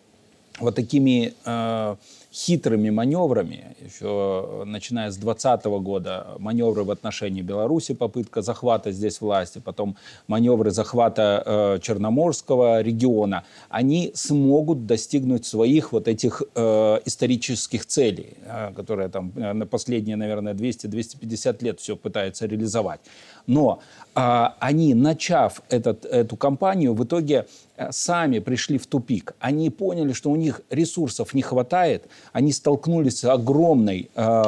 вот такими э, хитрыми маневрами, еще начиная с 2020 года, маневры в отношении Беларуси, попытка захвата здесь власти, потом маневры захвата э, Черноморского региона, они смогут достигнуть своих вот этих э, исторических целей, э, которые там э, на последние, наверное, 200-250 лет все пытаются реализовать. Но а, они, начав этот, эту кампанию, в итоге э, сами пришли в тупик. Они поняли, что у них ресурсов не хватает. Они столкнулись с огромной, э,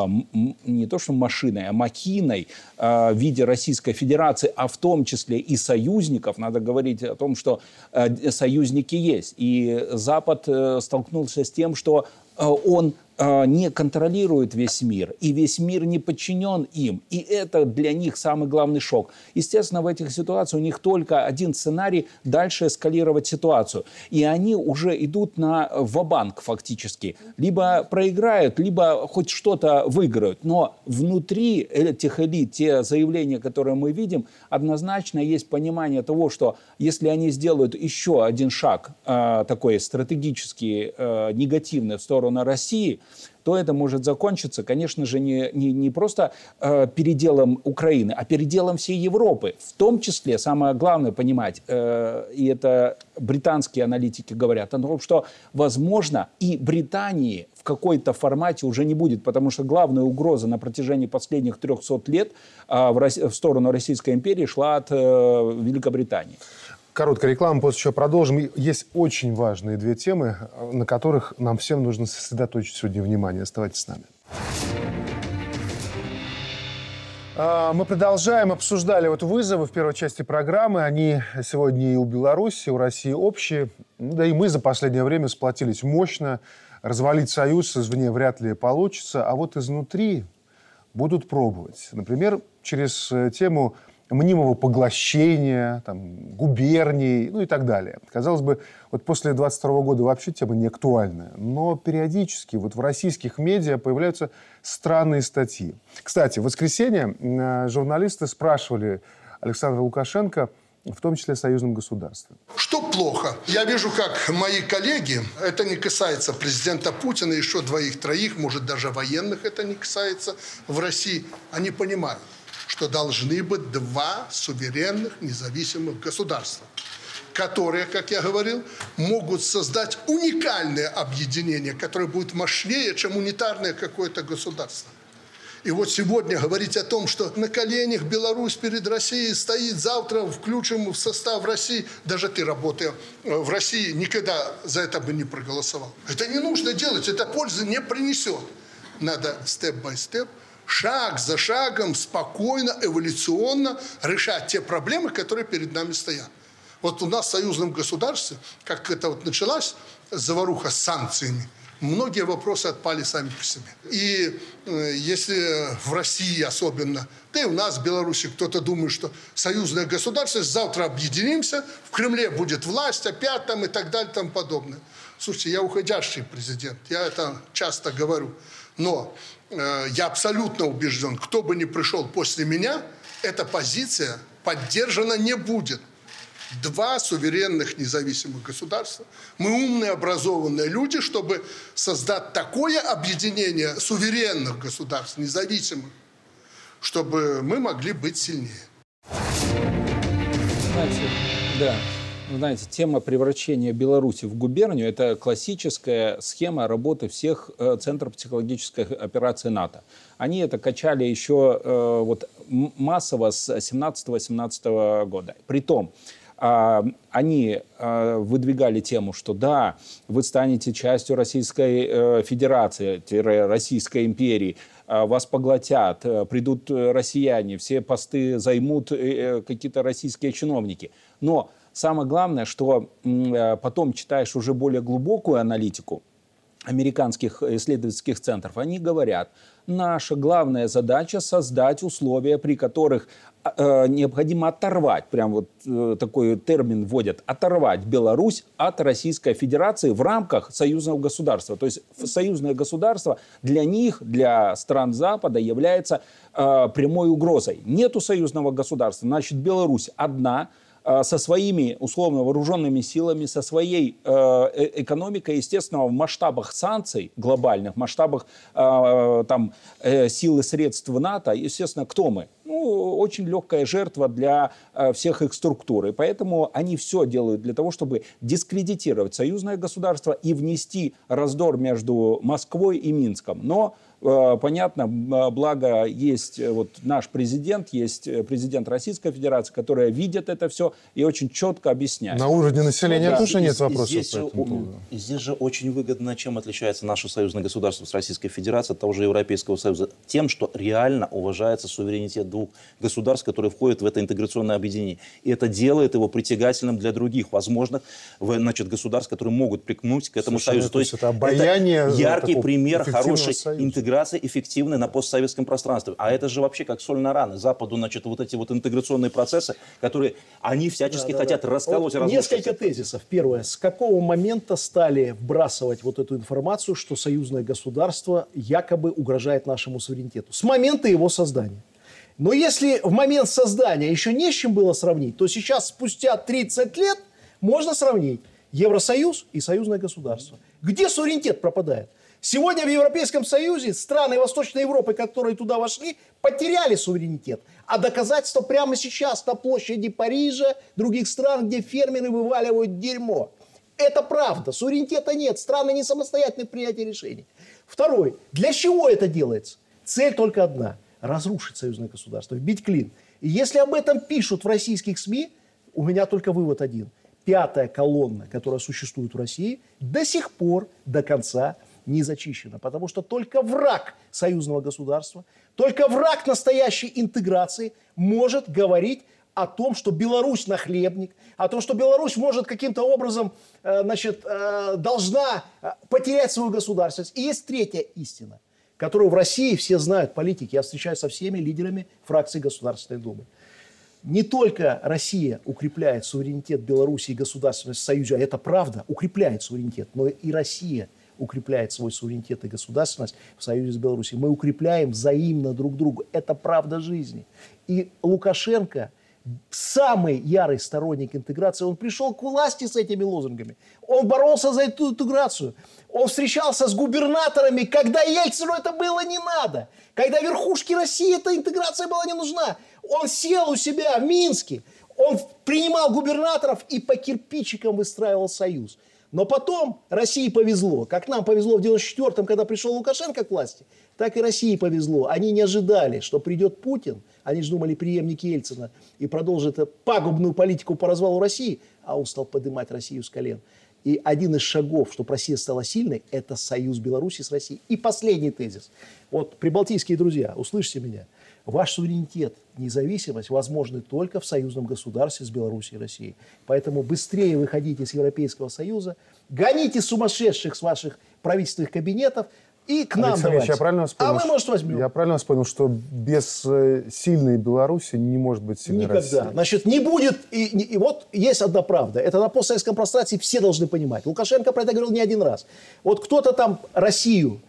не то что машиной, а махиной э, в виде Российской Федерации, а в том числе и союзников. Надо говорить о том, что э, союзники есть. И Запад э, столкнулся с тем, что э, он э, не контролирует весь мир, и весь мир не подчинен им. И это для них самый главный шок. Естественно, в этих ситуациях у них только один сценарий – дальше эскалировать ситуацию. И они уже идут на вабанк фактически. Либо проиграют, либо хоть что-то выиграют. Но внутри этих элит, те заявления, которые мы видим, однозначно есть понимание того, что если они сделают еще один шаг э, такой стратегически э, негативный в сторону России, то это может закончиться, конечно же, не, не, не просто э, переделом Украины, а переделом всей Европы. В том числе, самое главное понимать, э, и это британские аналитики говорят, о том, что, возможно, и Британии в какой-то формате уже не будет, потому что главная угроза на протяжении последних 300 лет э, в, в сторону Российской империи шла от э, Великобритании. Короткая реклама, после чего продолжим. Есть очень важные две темы, на которых нам всем нужно сосредоточить сегодня внимание. Оставайтесь с нами. А, Мы продолжаем, обсуждали вот вызовы в первой части программы. Они сегодня и у Беларуси, и у России общие. Да и мы за последнее время сплотились мощно. Развалить союз извне вряд ли получится. А вот изнутри будут пробовать. Например, через э, тему мнимого поглощения, там, губерний, ну и так далее. Казалось бы, вот после 22 года вообще тема не актуальная. Но периодически вот в российских медиа появляются странные статьи. Кстати, в воскресенье э, журналисты спрашивали Александра Лукашенко, в том числе союзном государстве. Что плохо? Я вижу, как мои коллеги, это не касается президента Путина, еще двоих-троих, может даже военных это не касается в России, они понимают, что должны быть два суверенных независимых государства которые, как я говорил, могут создать уникальное объединение, которое будет мощнее, чем унитарное какое-то государство. И вот сегодня говорить о том, что на коленях Беларусь перед Россией стоит, завтра включим в состав России, даже ты, работая э, в России, никогда за это бы не проголосовал. Это не нужно делать, это пользы не принесет. Надо степ-бай-степ, шаг за шагом, спокойно, эволюционно решать те проблемы, которые перед нами стоят. Вот у нас в союзном государстве, как это вот началась заваруха с санкциями, многие вопросы отпали сами по себе. И э, если в России особенно, да и у нас в Беларуси кто-то думает, что союзное государство, завтра объединимся, в Кремле будет власть, опять там и так далее тому подобное. Слушайте, я уходящий президент, я это часто говорю. Но я абсолютно убежден, кто бы ни пришел после меня, эта позиция поддержана не будет два суверенных независимых государства. Мы умные, образованные люди, чтобы создать такое объединение суверенных государств, независимых, чтобы мы могли быть сильнее. Знаете, да. Знаете, тема превращения Беларуси в губернию – это классическая схема работы всех э, центров психологической операции НАТО. Они это качали еще э, вот, массово с 17-18 года. Притом, а, они а, выдвигали тему, что да, вы станете частью Российской э, Федерации, Российской империи, а, вас поглотят, придут россияне, все посты займут какие-то российские чиновники. Но самое главное, что потом читаешь уже более глубокую аналитику американских исследовательских центров, они говорят, наша главная задача создать условия, при которых э, необходимо оторвать, прям вот э, такой термин вводят, оторвать Беларусь от Российской Федерации в рамках союзного государства. То есть союзное государство для них, для стран Запада является э, прямой угрозой. Нету союзного государства, значит Беларусь одна – Э, со своими условно вооруженными силами, со своей э, э, экономикой, естественно, в масштабах санкций глобальных, масштабах там, сил и средств НАТО, естественно, кто мы? Ну, очень легкая жертва для всех их структур. И поэтому они все делают для того, чтобы дискредитировать союзное государство и внести раздор между Москвой и Минском. Но Э, понятно, благо есть э, вот наш президент, есть э, президент Российской Федерации, которые видят это все и очень четко объясняют. На уровне населения да. тоже нет вопросов здесь, по этому Здесь же очень выгодно, чем отличается наше союзное государство с Российской Федерацией от того же Европейского Союза. Тем, что реально уважается суверенитет двух государств, которые входят в это интеграционное объединение. И это делает его притягательным для других возможных значит, государств, которые могут прикнуть к этому Слушай, союзу. То есть это, обаяние это яркий пример хорошей интеграции интеграции эффективной на постсоветском пространстве. А это же вообще как соль на раны. Западу, значит, вот эти вот интеграционные процессы, которые они всячески да, хотят да. расколоть вот Несколько тезисов. Первое. С какого момента стали вбрасывать вот эту информацию, что союзное государство якобы угрожает нашему суверенитету? С момента его создания. Но если в момент создания еще не с чем было сравнить, то сейчас, спустя 30 лет, можно сравнить Евросоюз и союзное государство. Где суверенитет пропадает? Сегодня в Европейском Союзе страны Восточной Европы, которые туда вошли, потеряли суверенитет. А доказательство прямо сейчас на площади Парижа, других стран, где фермеры вываливают дерьмо. Это правда. Суверенитета нет. Страны не самостоятельны в принятии решений. Второй. Для чего это делается? Цель только одна. Разрушить союзное государство, вбить клин. И если об этом пишут в российских СМИ, у меня только вывод один. Пятая колонна, которая существует в России, до сих пор, до конца не зачищена, потому что только враг союзного государства, только враг настоящей интеграции может говорить о том, что Беларусь нахлебник, о том, что Беларусь может каким-то образом э, значит, э, должна э, потерять свою государственность. И есть третья истина, которую в России все знают, политики. Я встречаюсь со всеми лидерами фракции Государственной Думы. не только Россия укрепляет суверенитет Беларуси и государственность в Союзе, а это правда, укрепляет суверенитет, но и Россия укрепляет свой суверенитет и государственность в союзе с Беларусью. Мы укрепляем взаимно друг друга. Это правда жизни. И Лукашенко самый ярый сторонник интеграции. Он пришел к власти с этими лозунгами. Он боролся за эту интеграцию. Он встречался с губернаторами, когда Ельцину это было не надо. Когда верхушке России эта интеграция была не нужна. Он сел у себя в Минске. Он принимал губернаторов и по кирпичикам выстраивал союз. Но потом России повезло. Как нам повезло в 94-м, когда пришел Лукашенко к власти, так и России повезло. Они не ожидали, что придет Путин. Они же думали преемник Ельцина и продолжит пагубную политику по развалу России. А он стал поднимать Россию с колен. И один из шагов, чтобы Россия стала сильной, это союз Беларуси с Россией. И последний тезис. Вот, прибалтийские друзья, услышьте меня. Ваш суверенитет, независимость возможны только в союзном государстве с Беларусью и Россией. Поэтому быстрее выходите из Европейского Союза, гоните сумасшедших с ваших правительственных кабинетов, и к нам Александр давайте. я правильно вас понял, а мы, может, возьмем. Я правильно вас понял, что без э, сильной Беларуси не может быть сильной Никогда. России? Значит, не будет... И, и- и вот есть одна правда. Это на постсоветском пространстве все должны понимать. Лукашенко про это говорил не один раз. Вот кто-то там Россию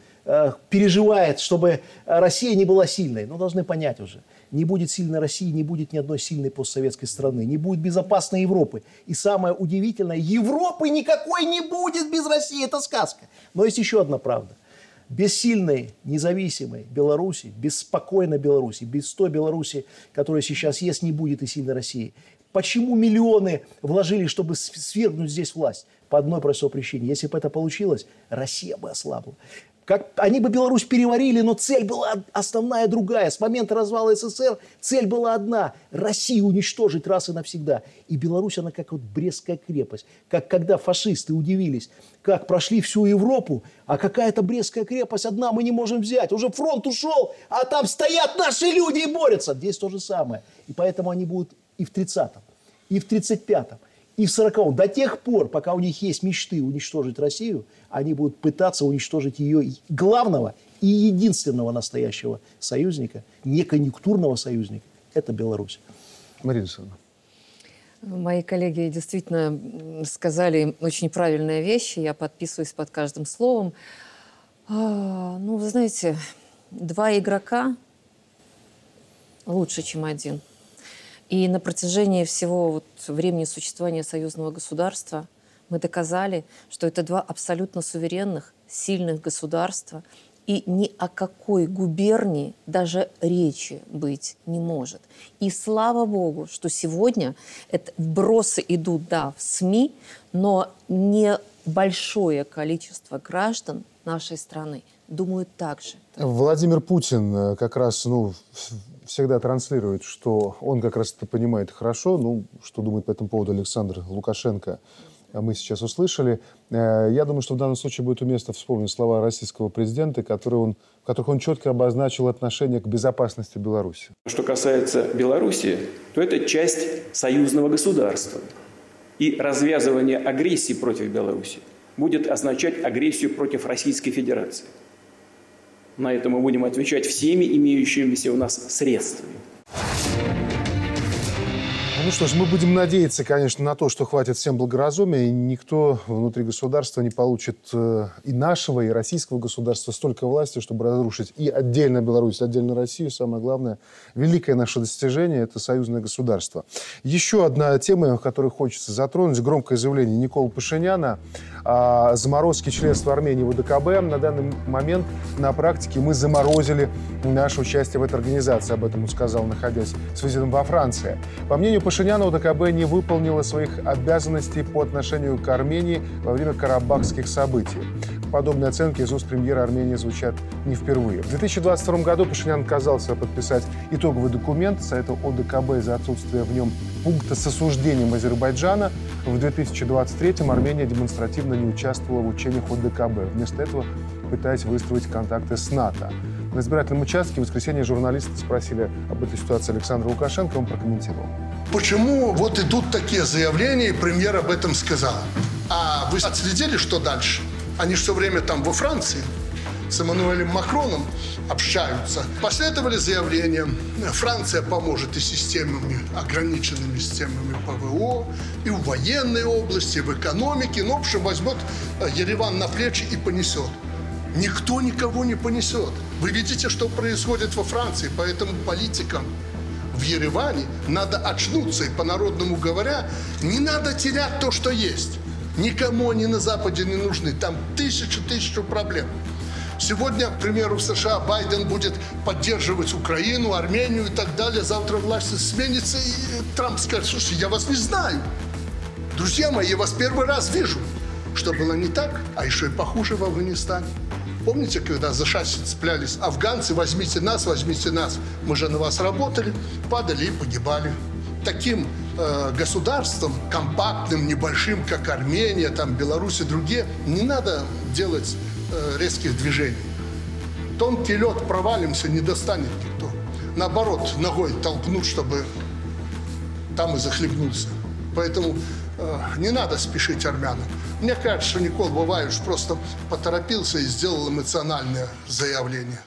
переживает, чтобы э, Россия не была сильной. Ну, должны понять уже. Не будет сильной России, не будет ни одной сильной постсоветской страны. Не будет безопасной Европы. И самое удивительное, Европы никакой не будет без России. Это сказка. Но есть еще одна правда. Без сильной, независимой Беларуси, без спокойной Беларуси, без той Беларуси, которая сейчас есть, не будет и сильной России. Почему миллионы вложили, чтобы свергнуть здесь власть? По одной простой причине. Если бы это получилось, Россия бы ослабла. Как, они бы Беларусь переварили, но цель была основная другая. С момента развала СССР цель была одна – Россию уничтожить раз и навсегда. И Беларусь, она как вот Брестская крепость. Как когда фашисты удивились, как прошли всю Европу, а какая-то Брестская крепость одна мы не можем взять. Уже фронт ушел, а там стоят наши люди и борются. Здесь то же самое. И поэтому они будут и в 30-м, и в 35-м, и в 40-м. До тех пор, пока у них есть мечты уничтожить Россию, они будут пытаться уничтожить ее главного и единственного настоящего союзника, не конъюнктурного союзника. Это Беларусь. Марина Александровна. Мои коллеги действительно сказали очень правильные вещи. Я подписываюсь под каждым словом. А, ну, вы знаете, два игрока лучше, чем один. И на протяжении всего вот времени существования союзного государства мы доказали, что это два абсолютно суверенных, сильных государства, и ни о какой губернии даже речи быть не может. И слава богу, что сегодня это вбросы идут, да, в СМИ, но не большое количество граждан нашей страны думают так же. Владимир Путин э, как раз ну, всегда транслирует, что он как раз это понимает хорошо. Ну, что думает по этому поводу Александр Лукашенко, э, мы сейчас услышали. Э, Я думаю, что в данном случае будет уместно вспомнить слова российского президента, которые он, в которых он четко обозначил отношение к безопасности Беларуси. Что касается Беларуси, то это часть союзного государства. И развязывание агрессии против Беларуси будет означать агрессию против Российской Федерации. На это мы будем отвечать всеми имеющимися у нас средствами. Ну что ж, мы будем надеяться, конечно, на то, что хватит всем благоразумия, и никто внутри государства не получит э, и нашего, и российского государства столько власти, чтобы разрушить и отдельно Беларусь, и отдельно Россию. Самое главное, великое наше достижение – это союзное государство. Еще одна тема, которую хочется затронуть, громкое заявление Никола Пашиняна о заморозке членства Армении в ОДКБ. На данный момент на практике мы заморозили наше участие в этой организации. Об этом он сказал, находясь с визитом во Франции. По мнению Пашиняна, ОДКБ не выполнила своих обязанностей по отношению к Армении во время карабахских событий. Подобные оценки из уст премьера Армении звучат не впервые. В 2022 году Пашинян отказался подписать итоговый документ Совета ОДКБ из-за отсутствия в нем пункта с осуждением Азербайджана. В 2023 Армения демонстративно не участвовала в учениях ОДКБ. Вместо этого пытаясь выстроить контакты с НАТО. На избирательном участке в воскресенье журналисты спросили об этой ситуации Александра Лукашенко, он прокомментировал. Почему вот идут такие заявления, и премьер об этом сказал? А вы отследили, что дальше? Они все время там во Франции. с Эммануэлем Макроном общаются. Последовали заявления, Франция поможет и системами, ограниченными системами ПВО, и в военной области, и в экономике. Ну, в общем, возьмет э, Ереван на плечи и понесет. Никто никого не понесет. Вы видите, что происходит во Франции, поэтому политикам в Ереване надо очнуться. И по-народному говоря, не надо терять то, что есть. Никому они на Западе не нужны. Там тысячу-тысячу проблем. Сегодня, к примеру, в США Байден будет поддерживать Украину, Армению и так далее. Завтра власть сменится, и Трамп скажет, слушай, я вас не знаю. Друзья мои, я вас первый раз вижу. Что было не так, а еще и похуже в Афганистане. Помните, когда за шасси цеплялись афганцы, возьмите нас, возьмите нас. Мы же на вас работали, падали и погибали. Таким э, государством, компактным, небольшим, как Армения, там, Беларусь и другие, не надо делать э, резких движений. Тонкий лед провалимся, не достанет никто. Наоборот, ногой толкнут, чтобы там и захлебнулся. Поэтому не надо спешить армянам. Мне кажется, что Никол Бываевич просто поторопился и сделал эмоциональное заявление.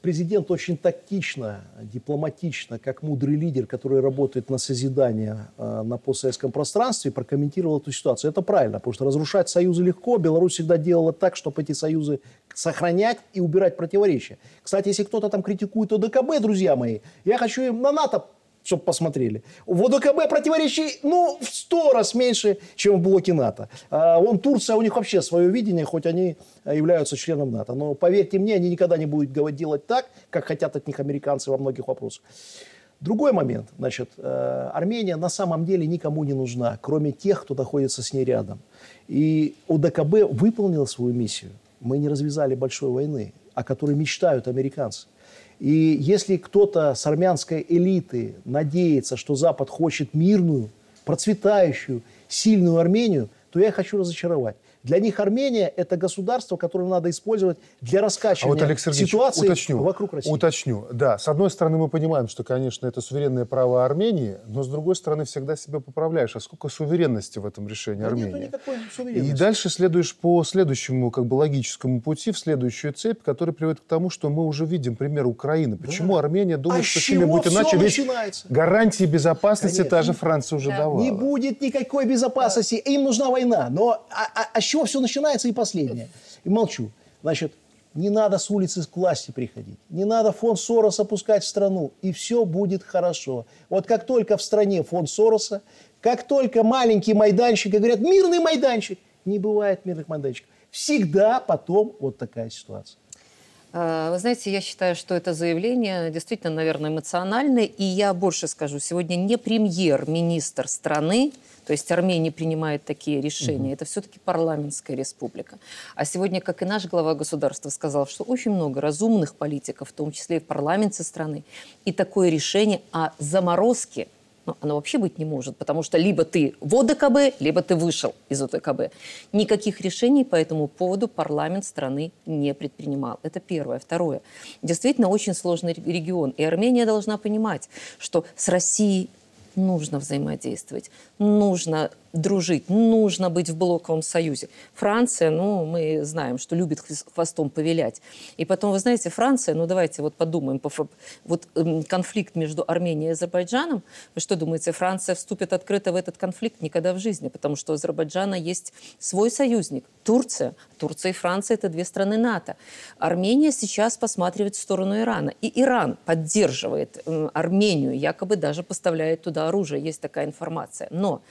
президент очень тактично, дипломатично, как мудрый лидер, который работает на созидание э, на постсоветском пространстве, прокомментировал эту ситуацию. Это правильно, потому что разрушать союзы легко. Беларусь всегда делала так, чтобы эти союзы сохранять и убирать противоречия. Кстати, если кто-то там критикует ОДКБ, друзья мои, я хочу им на НАТО чтобы посмотрели. В ОДКБ противоречий, ну, в сто раз меньше, чем в блоке НАТО. А вон Турция, у них вообще свое видение, хоть они являются членом НАТО. Но поверьте мне, они никогда не будут делать так, как хотят от них американцы во многих вопросах. Другой момент. Значит, э, Армения на самом деле никому не нужна, кроме тех, кто находится с ней рядом. И ОДКБ выполнила свою миссию. Мы не развязали большой войны, о которой мечтают американцы. И если кто-то с армянской элиты надеется, что Запад хочет мирную, процветающую, сильную Армению, то я хочу разочаровать. Для них Армения – это государство, которое надо использовать для раскачивания а вот, Олег ситуации уточню, вокруг России. Уточню. Да, с одной стороны, мы понимаем, что, конечно, это суверенное право Армении, но с другой стороны, всегда себя поправляешь. А сколько суверенности в этом решении да Армении? Нету никакой суверенности. И дальше следуешь по следующему как бы логическому пути, в следующую цепь, которая приводит к тому, что мы уже видим пример Украины. Почему да. Армения думает, а что с ними будет иначе? Ведь гарантии безопасности Конечно. та же Франция уже да. давала. Не будет никакой безопасности. Им нужна война. Но а, а, а чего все начинается и последнее. И молчу. Значит, не надо с улицы к власти приходить. Не надо фонд Сороса пускать в страну. И все будет хорошо. Вот как только в стране фонд Сороса, как только маленький майданчик, и говорят, мирный майданчик, не бывает мирных майданчиков. Всегда потом вот такая ситуация. А, вы знаете, я считаю, что это заявление действительно, наверное, эмоциональное. И я больше скажу, сегодня не премьер-министр страны то есть Армения принимает такие решения. Это все-таки парламентская республика. А сегодня, как и наш глава государства сказал, что очень много разумных политиков, в том числе и в парламенте страны, и такое решение о заморозке ну, оно вообще быть не может, потому что либо ты в ОДКБ, либо ты вышел из ОДКБ. Никаких решений по этому поводу парламент страны не предпринимал. Это первое. Второе. Действительно очень сложный регион. И Армения должна понимать, что с Россией нужно взаимодействовать, нужно дружить, нужно быть в блоковом союзе. Франция, ну, мы знаем, что любит хвостом повелять. И потом, вы знаете, Франция, ну, давайте вот подумаем, вот эм, конфликт между Арменией и Азербайджаном, вы что думаете, Франция вступит открыто в этот конфликт? Никогда в жизни, потому что у Азербайджана есть свой союзник, Турция. Турция и Франция – это две страны НАТО. Армения сейчас посматривает в сторону Ирана. И Иран поддерживает э, Армению, якобы даже поставляет туда оружие. Есть такая информация. Но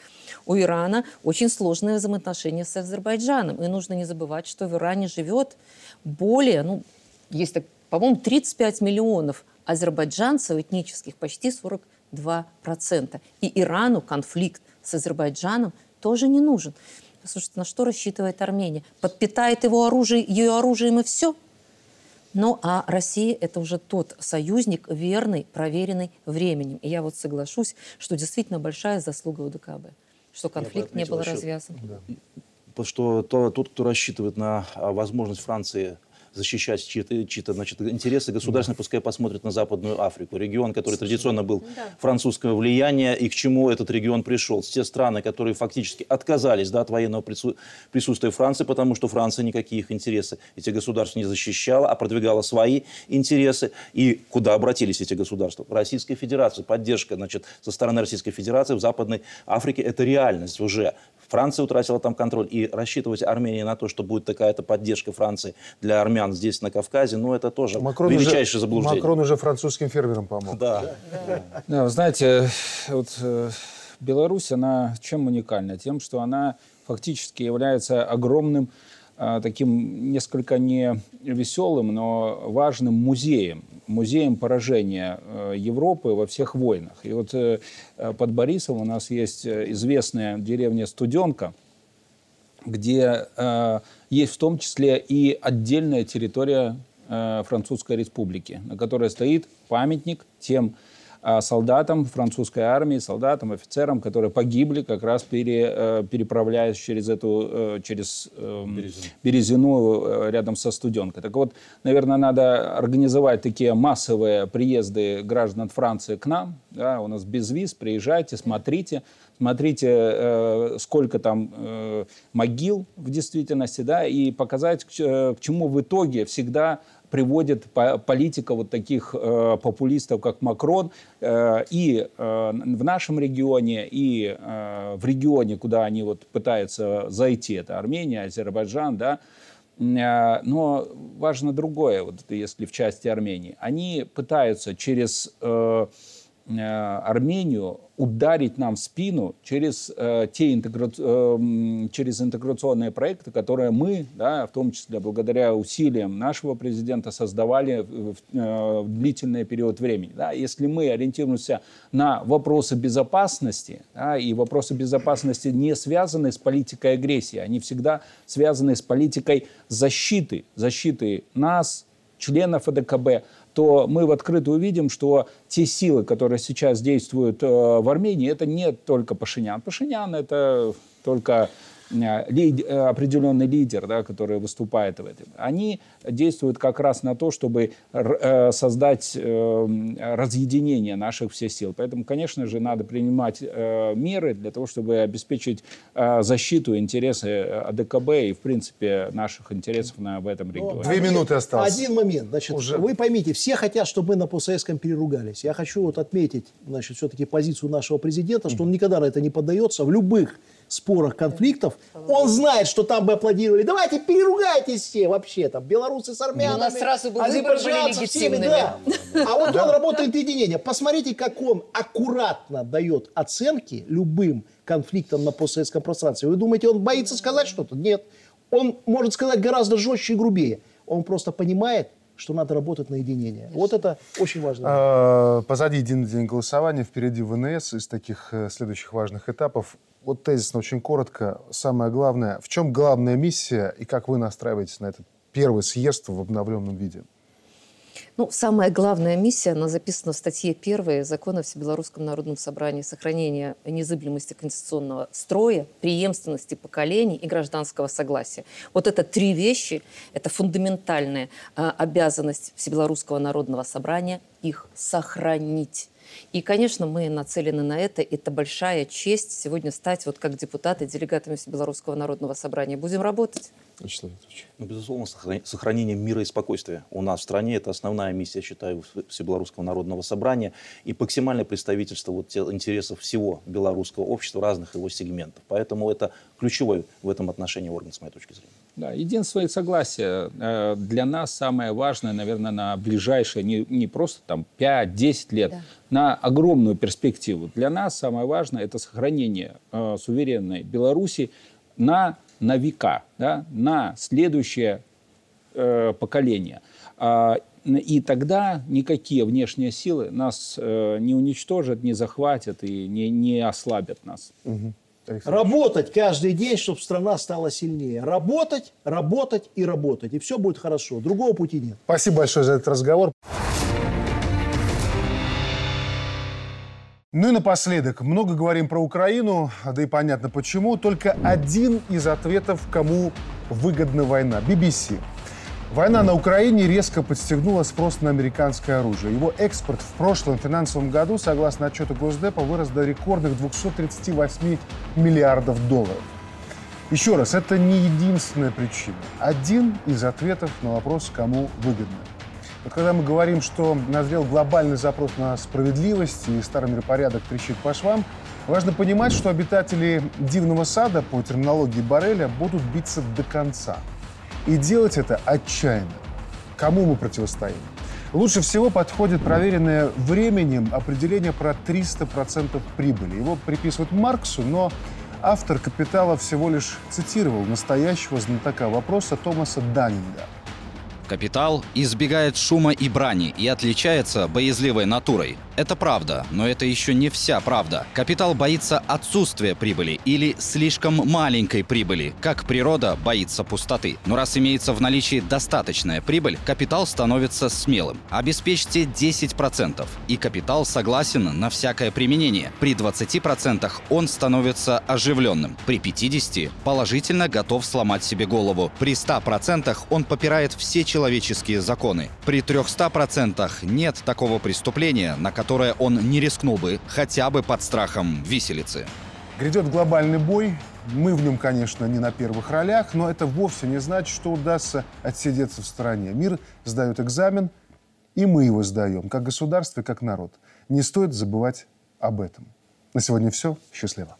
у Ирана очень сложные взаимоотношения с Азербайджаном. И нужно не забывать, что в Иране живет более, ну, есть, по-моему, 35 миллионов азербайджанцев этнических, почти 42%. И Ирану конфликт с Азербайджаном тоже не нужен. Слушайте, на что рассчитывает Армения? Подпитает его оружие, ее оружием и все? Ну, а Россия – это уже тот союзник, верный, проверенный временем. И я вот соглашусь, что действительно большая заслуга УДКБ что конфликт не был развязан. Да. Потому что то, тот, кто рассчитывает на а, возможность Франции защищать чьи-то, чьи значит, интересы государственные, пускай посмотрят на Западную Африку, регион, который традиционно был да. французского влияния, и к чему этот регион пришел. Те страны, которые фактически отказались да, от военного присутствия Франции, потому что Франция никакие их интересы эти государства не защищала, а продвигала свои интересы. И куда обратились эти государства? Российская Федерация. Поддержка значит, со стороны Российской Федерации в Западной Африке – это реальность уже. Франция утратила там контроль. И рассчитывать Армении на то, что будет такая-то поддержка Франции для армян здесь, на Кавказе, ну, это тоже Макрон величайшее уже, заблуждение. Макрон уже французским фермерам помог. Да. да. да знаете, вот э, Беларусь, она чем уникальна? Тем, что она фактически является огромным э, таким несколько не веселым, но важным музеем музеем поражения э, Европы во всех войнах. И вот э, под Борисовым у нас есть э, известная деревня Студенка, где есть в том числе и отдельная территория Французской Республики, на которой стоит памятник тем а, солдатам французской армии, солдатам, офицерам, которые погибли как раз пере, э, переправляясь через эту, э, через эм, Березину, Березину э, рядом со Студенкой. Так вот, наверное, надо организовать такие массовые приезды граждан Франции к нам. Да, у нас без виз, приезжайте, смотрите смотрите, сколько там могил в действительности, да, и показать, к чему в итоге всегда приводит политика вот таких э, популистов, как Макрон, э, и э, в нашем регионе, и э, в регионе, куда они вот пытаются зайти, это Армения, Азербайджан, да, э, но важно другое, вот если в части Армении. Они пытаются через э, Э, Армению ударить нам в спину через, э, те интегра... э, через интеграционные проекты, которые мы, да, в том числе благодаря усилиям нашего президента, создавали в, э, в длительный период времени. Да. Если мы ориентируемся на вопросы безопасности, да, и вопросы безопасности не связаны с политикой агрессии, они всегда связаны с политикой защиты, защиты нас, членов АДКБ, то мы в открытую увидим, что те силы, которые сейчас действуют э, в Армении, это не только Пашинян. Пашинян это только Э, э, определенный лидер, да, который выступает в этом, они действуют как раз на то, чтобы э, создать разъединение наших всех сил. Поэтому, конечно же, надо принимать меры для того, чтобы обеспечить защиту интересы АДКБ и, в принципе, наших интересов на, в этом регионе. Две минуты осталось. Один момент. Значит, Уже... Вы поймите, все хотят, чтобы мы на постсоветском переругались. Я хочу вот отметить, значит, все-таки позицию нашего президента, что он никогда на это не поддается в любых спорах, конфликтов, он знает, что там бы аплодировали. Давайте переругайтесь все вообще, там, белорусы с армянами, У нас сразу бы выборы были всеми, да. А вот он работает единение. Посмотрите, как он аккуратно дает оценки любым конфликтам на постсоветском пространстве. Вы думаете, он боится сказать что-то? Нет. Он может сказать гораздо жестче и грубее. Он просто понимает, что надо работать на единение. Вот это очень важно. А, позади единый день голосования, впереди ВНС из таких э, следующих важных этапов вот тезисно, очень коротко, самое главное, в чем главная миссия и как вы настраиваетесь на этот первый съезд в обновленном виде? Ну, самая главная миссия, она записана в статье 1 Закона о Всебелорусском народном собрании сохранение незыблемости конституционного строя, преемственности поколений и гражданского согласия. Вот это три вещи, это фундаментальная э, обязанность Всебелорусского народного собрания их сохранить. И, конечно, мы нацелены на это. Это большая честь сегодня стать вот как депутаты, делегатами Белорусского народного собрания. Будем работать. Ну, безусловно, сохранение мира и спокойствия у нас в стране – это основная миссия, я считаю, Всебелорусского народного собрания и максимальное представительство вот интересов всего белорусского общества, разных его сегментов. Поэтому это ключевой в этом отношении орган, с моей точки зрения. Да, единство и согласие э, для нас самое важное, наверное, на ближайшие, не, не просто там 5-10 лет, да. на огромную перспективу. Для нас самое важное – это сохранение э, суверенной Беларуси на, на века, да, на следующее э, поколение. А, и тогда никакие внешние силы нас э, не уничтожат, не захватят и не, не ослабят нас. Угу. Работать каждый день, чтобы страна стала сильнее. Работать, работать и работать. И все будет хорошо. Другого пути нет. Спасибо большое за этот разговор. Ну и напоследок, много говорим про Украину, да и понятно почему. Только один из ответов, кому выгодна война. BBC. Война на Украине резко подстегнула спрос на американское оружие. Его экспорт в прошлом финансовом году, согласно отчету Госдепа, вырос до рекордных 238 миллиардов долларов. Еще раз, это не единственная причина. Один из ответов на вопрос, кому выгодно. Вот когда мы говорим, что назрел глобальный запрос на справедливость и старый миропорядок трещит по швам, важно понимать, что обитатели дивного сада по терминологии Барреля будут биться до конца – и делать это отчаянно. Кому мы противостоим? Лучше всего подходит проверенное временем определение про 300% прибыли. Его приписывают Марксу, но автор «Капитала» всего лишь цитировал настоящего знатока вопроса Томаса Даннинга – Капитал избегает шума и брани и отличается боязливой натурой. Это правда, но это еще не вся правда. Капитал боится отсутствия прибыли или слишком маленькой прибыли, как природа боится пустоты. Но раз имеется в наличии достаточная прибыль, капитал становится смелым. Обеспечьте 10%, и капитал согласен на всякое применение. При 20% он становится оживленным. При 50% положительно готов сломать себе голову. При 100% он попирает все человеческие законы. При 300% нет такого преступления, на которое он не рискнул бы хотя бы под страхом виселицы. Грядет глобальный бой. Мы в нем, конечно, не на первых ролях, но это вовсе не значит, что удастся отсидеться в стороне. Мир сдает экзамен, и мы его сдаем, как государство и как народ. Не стоит забывать об этом. На сегодня все. Счастливо.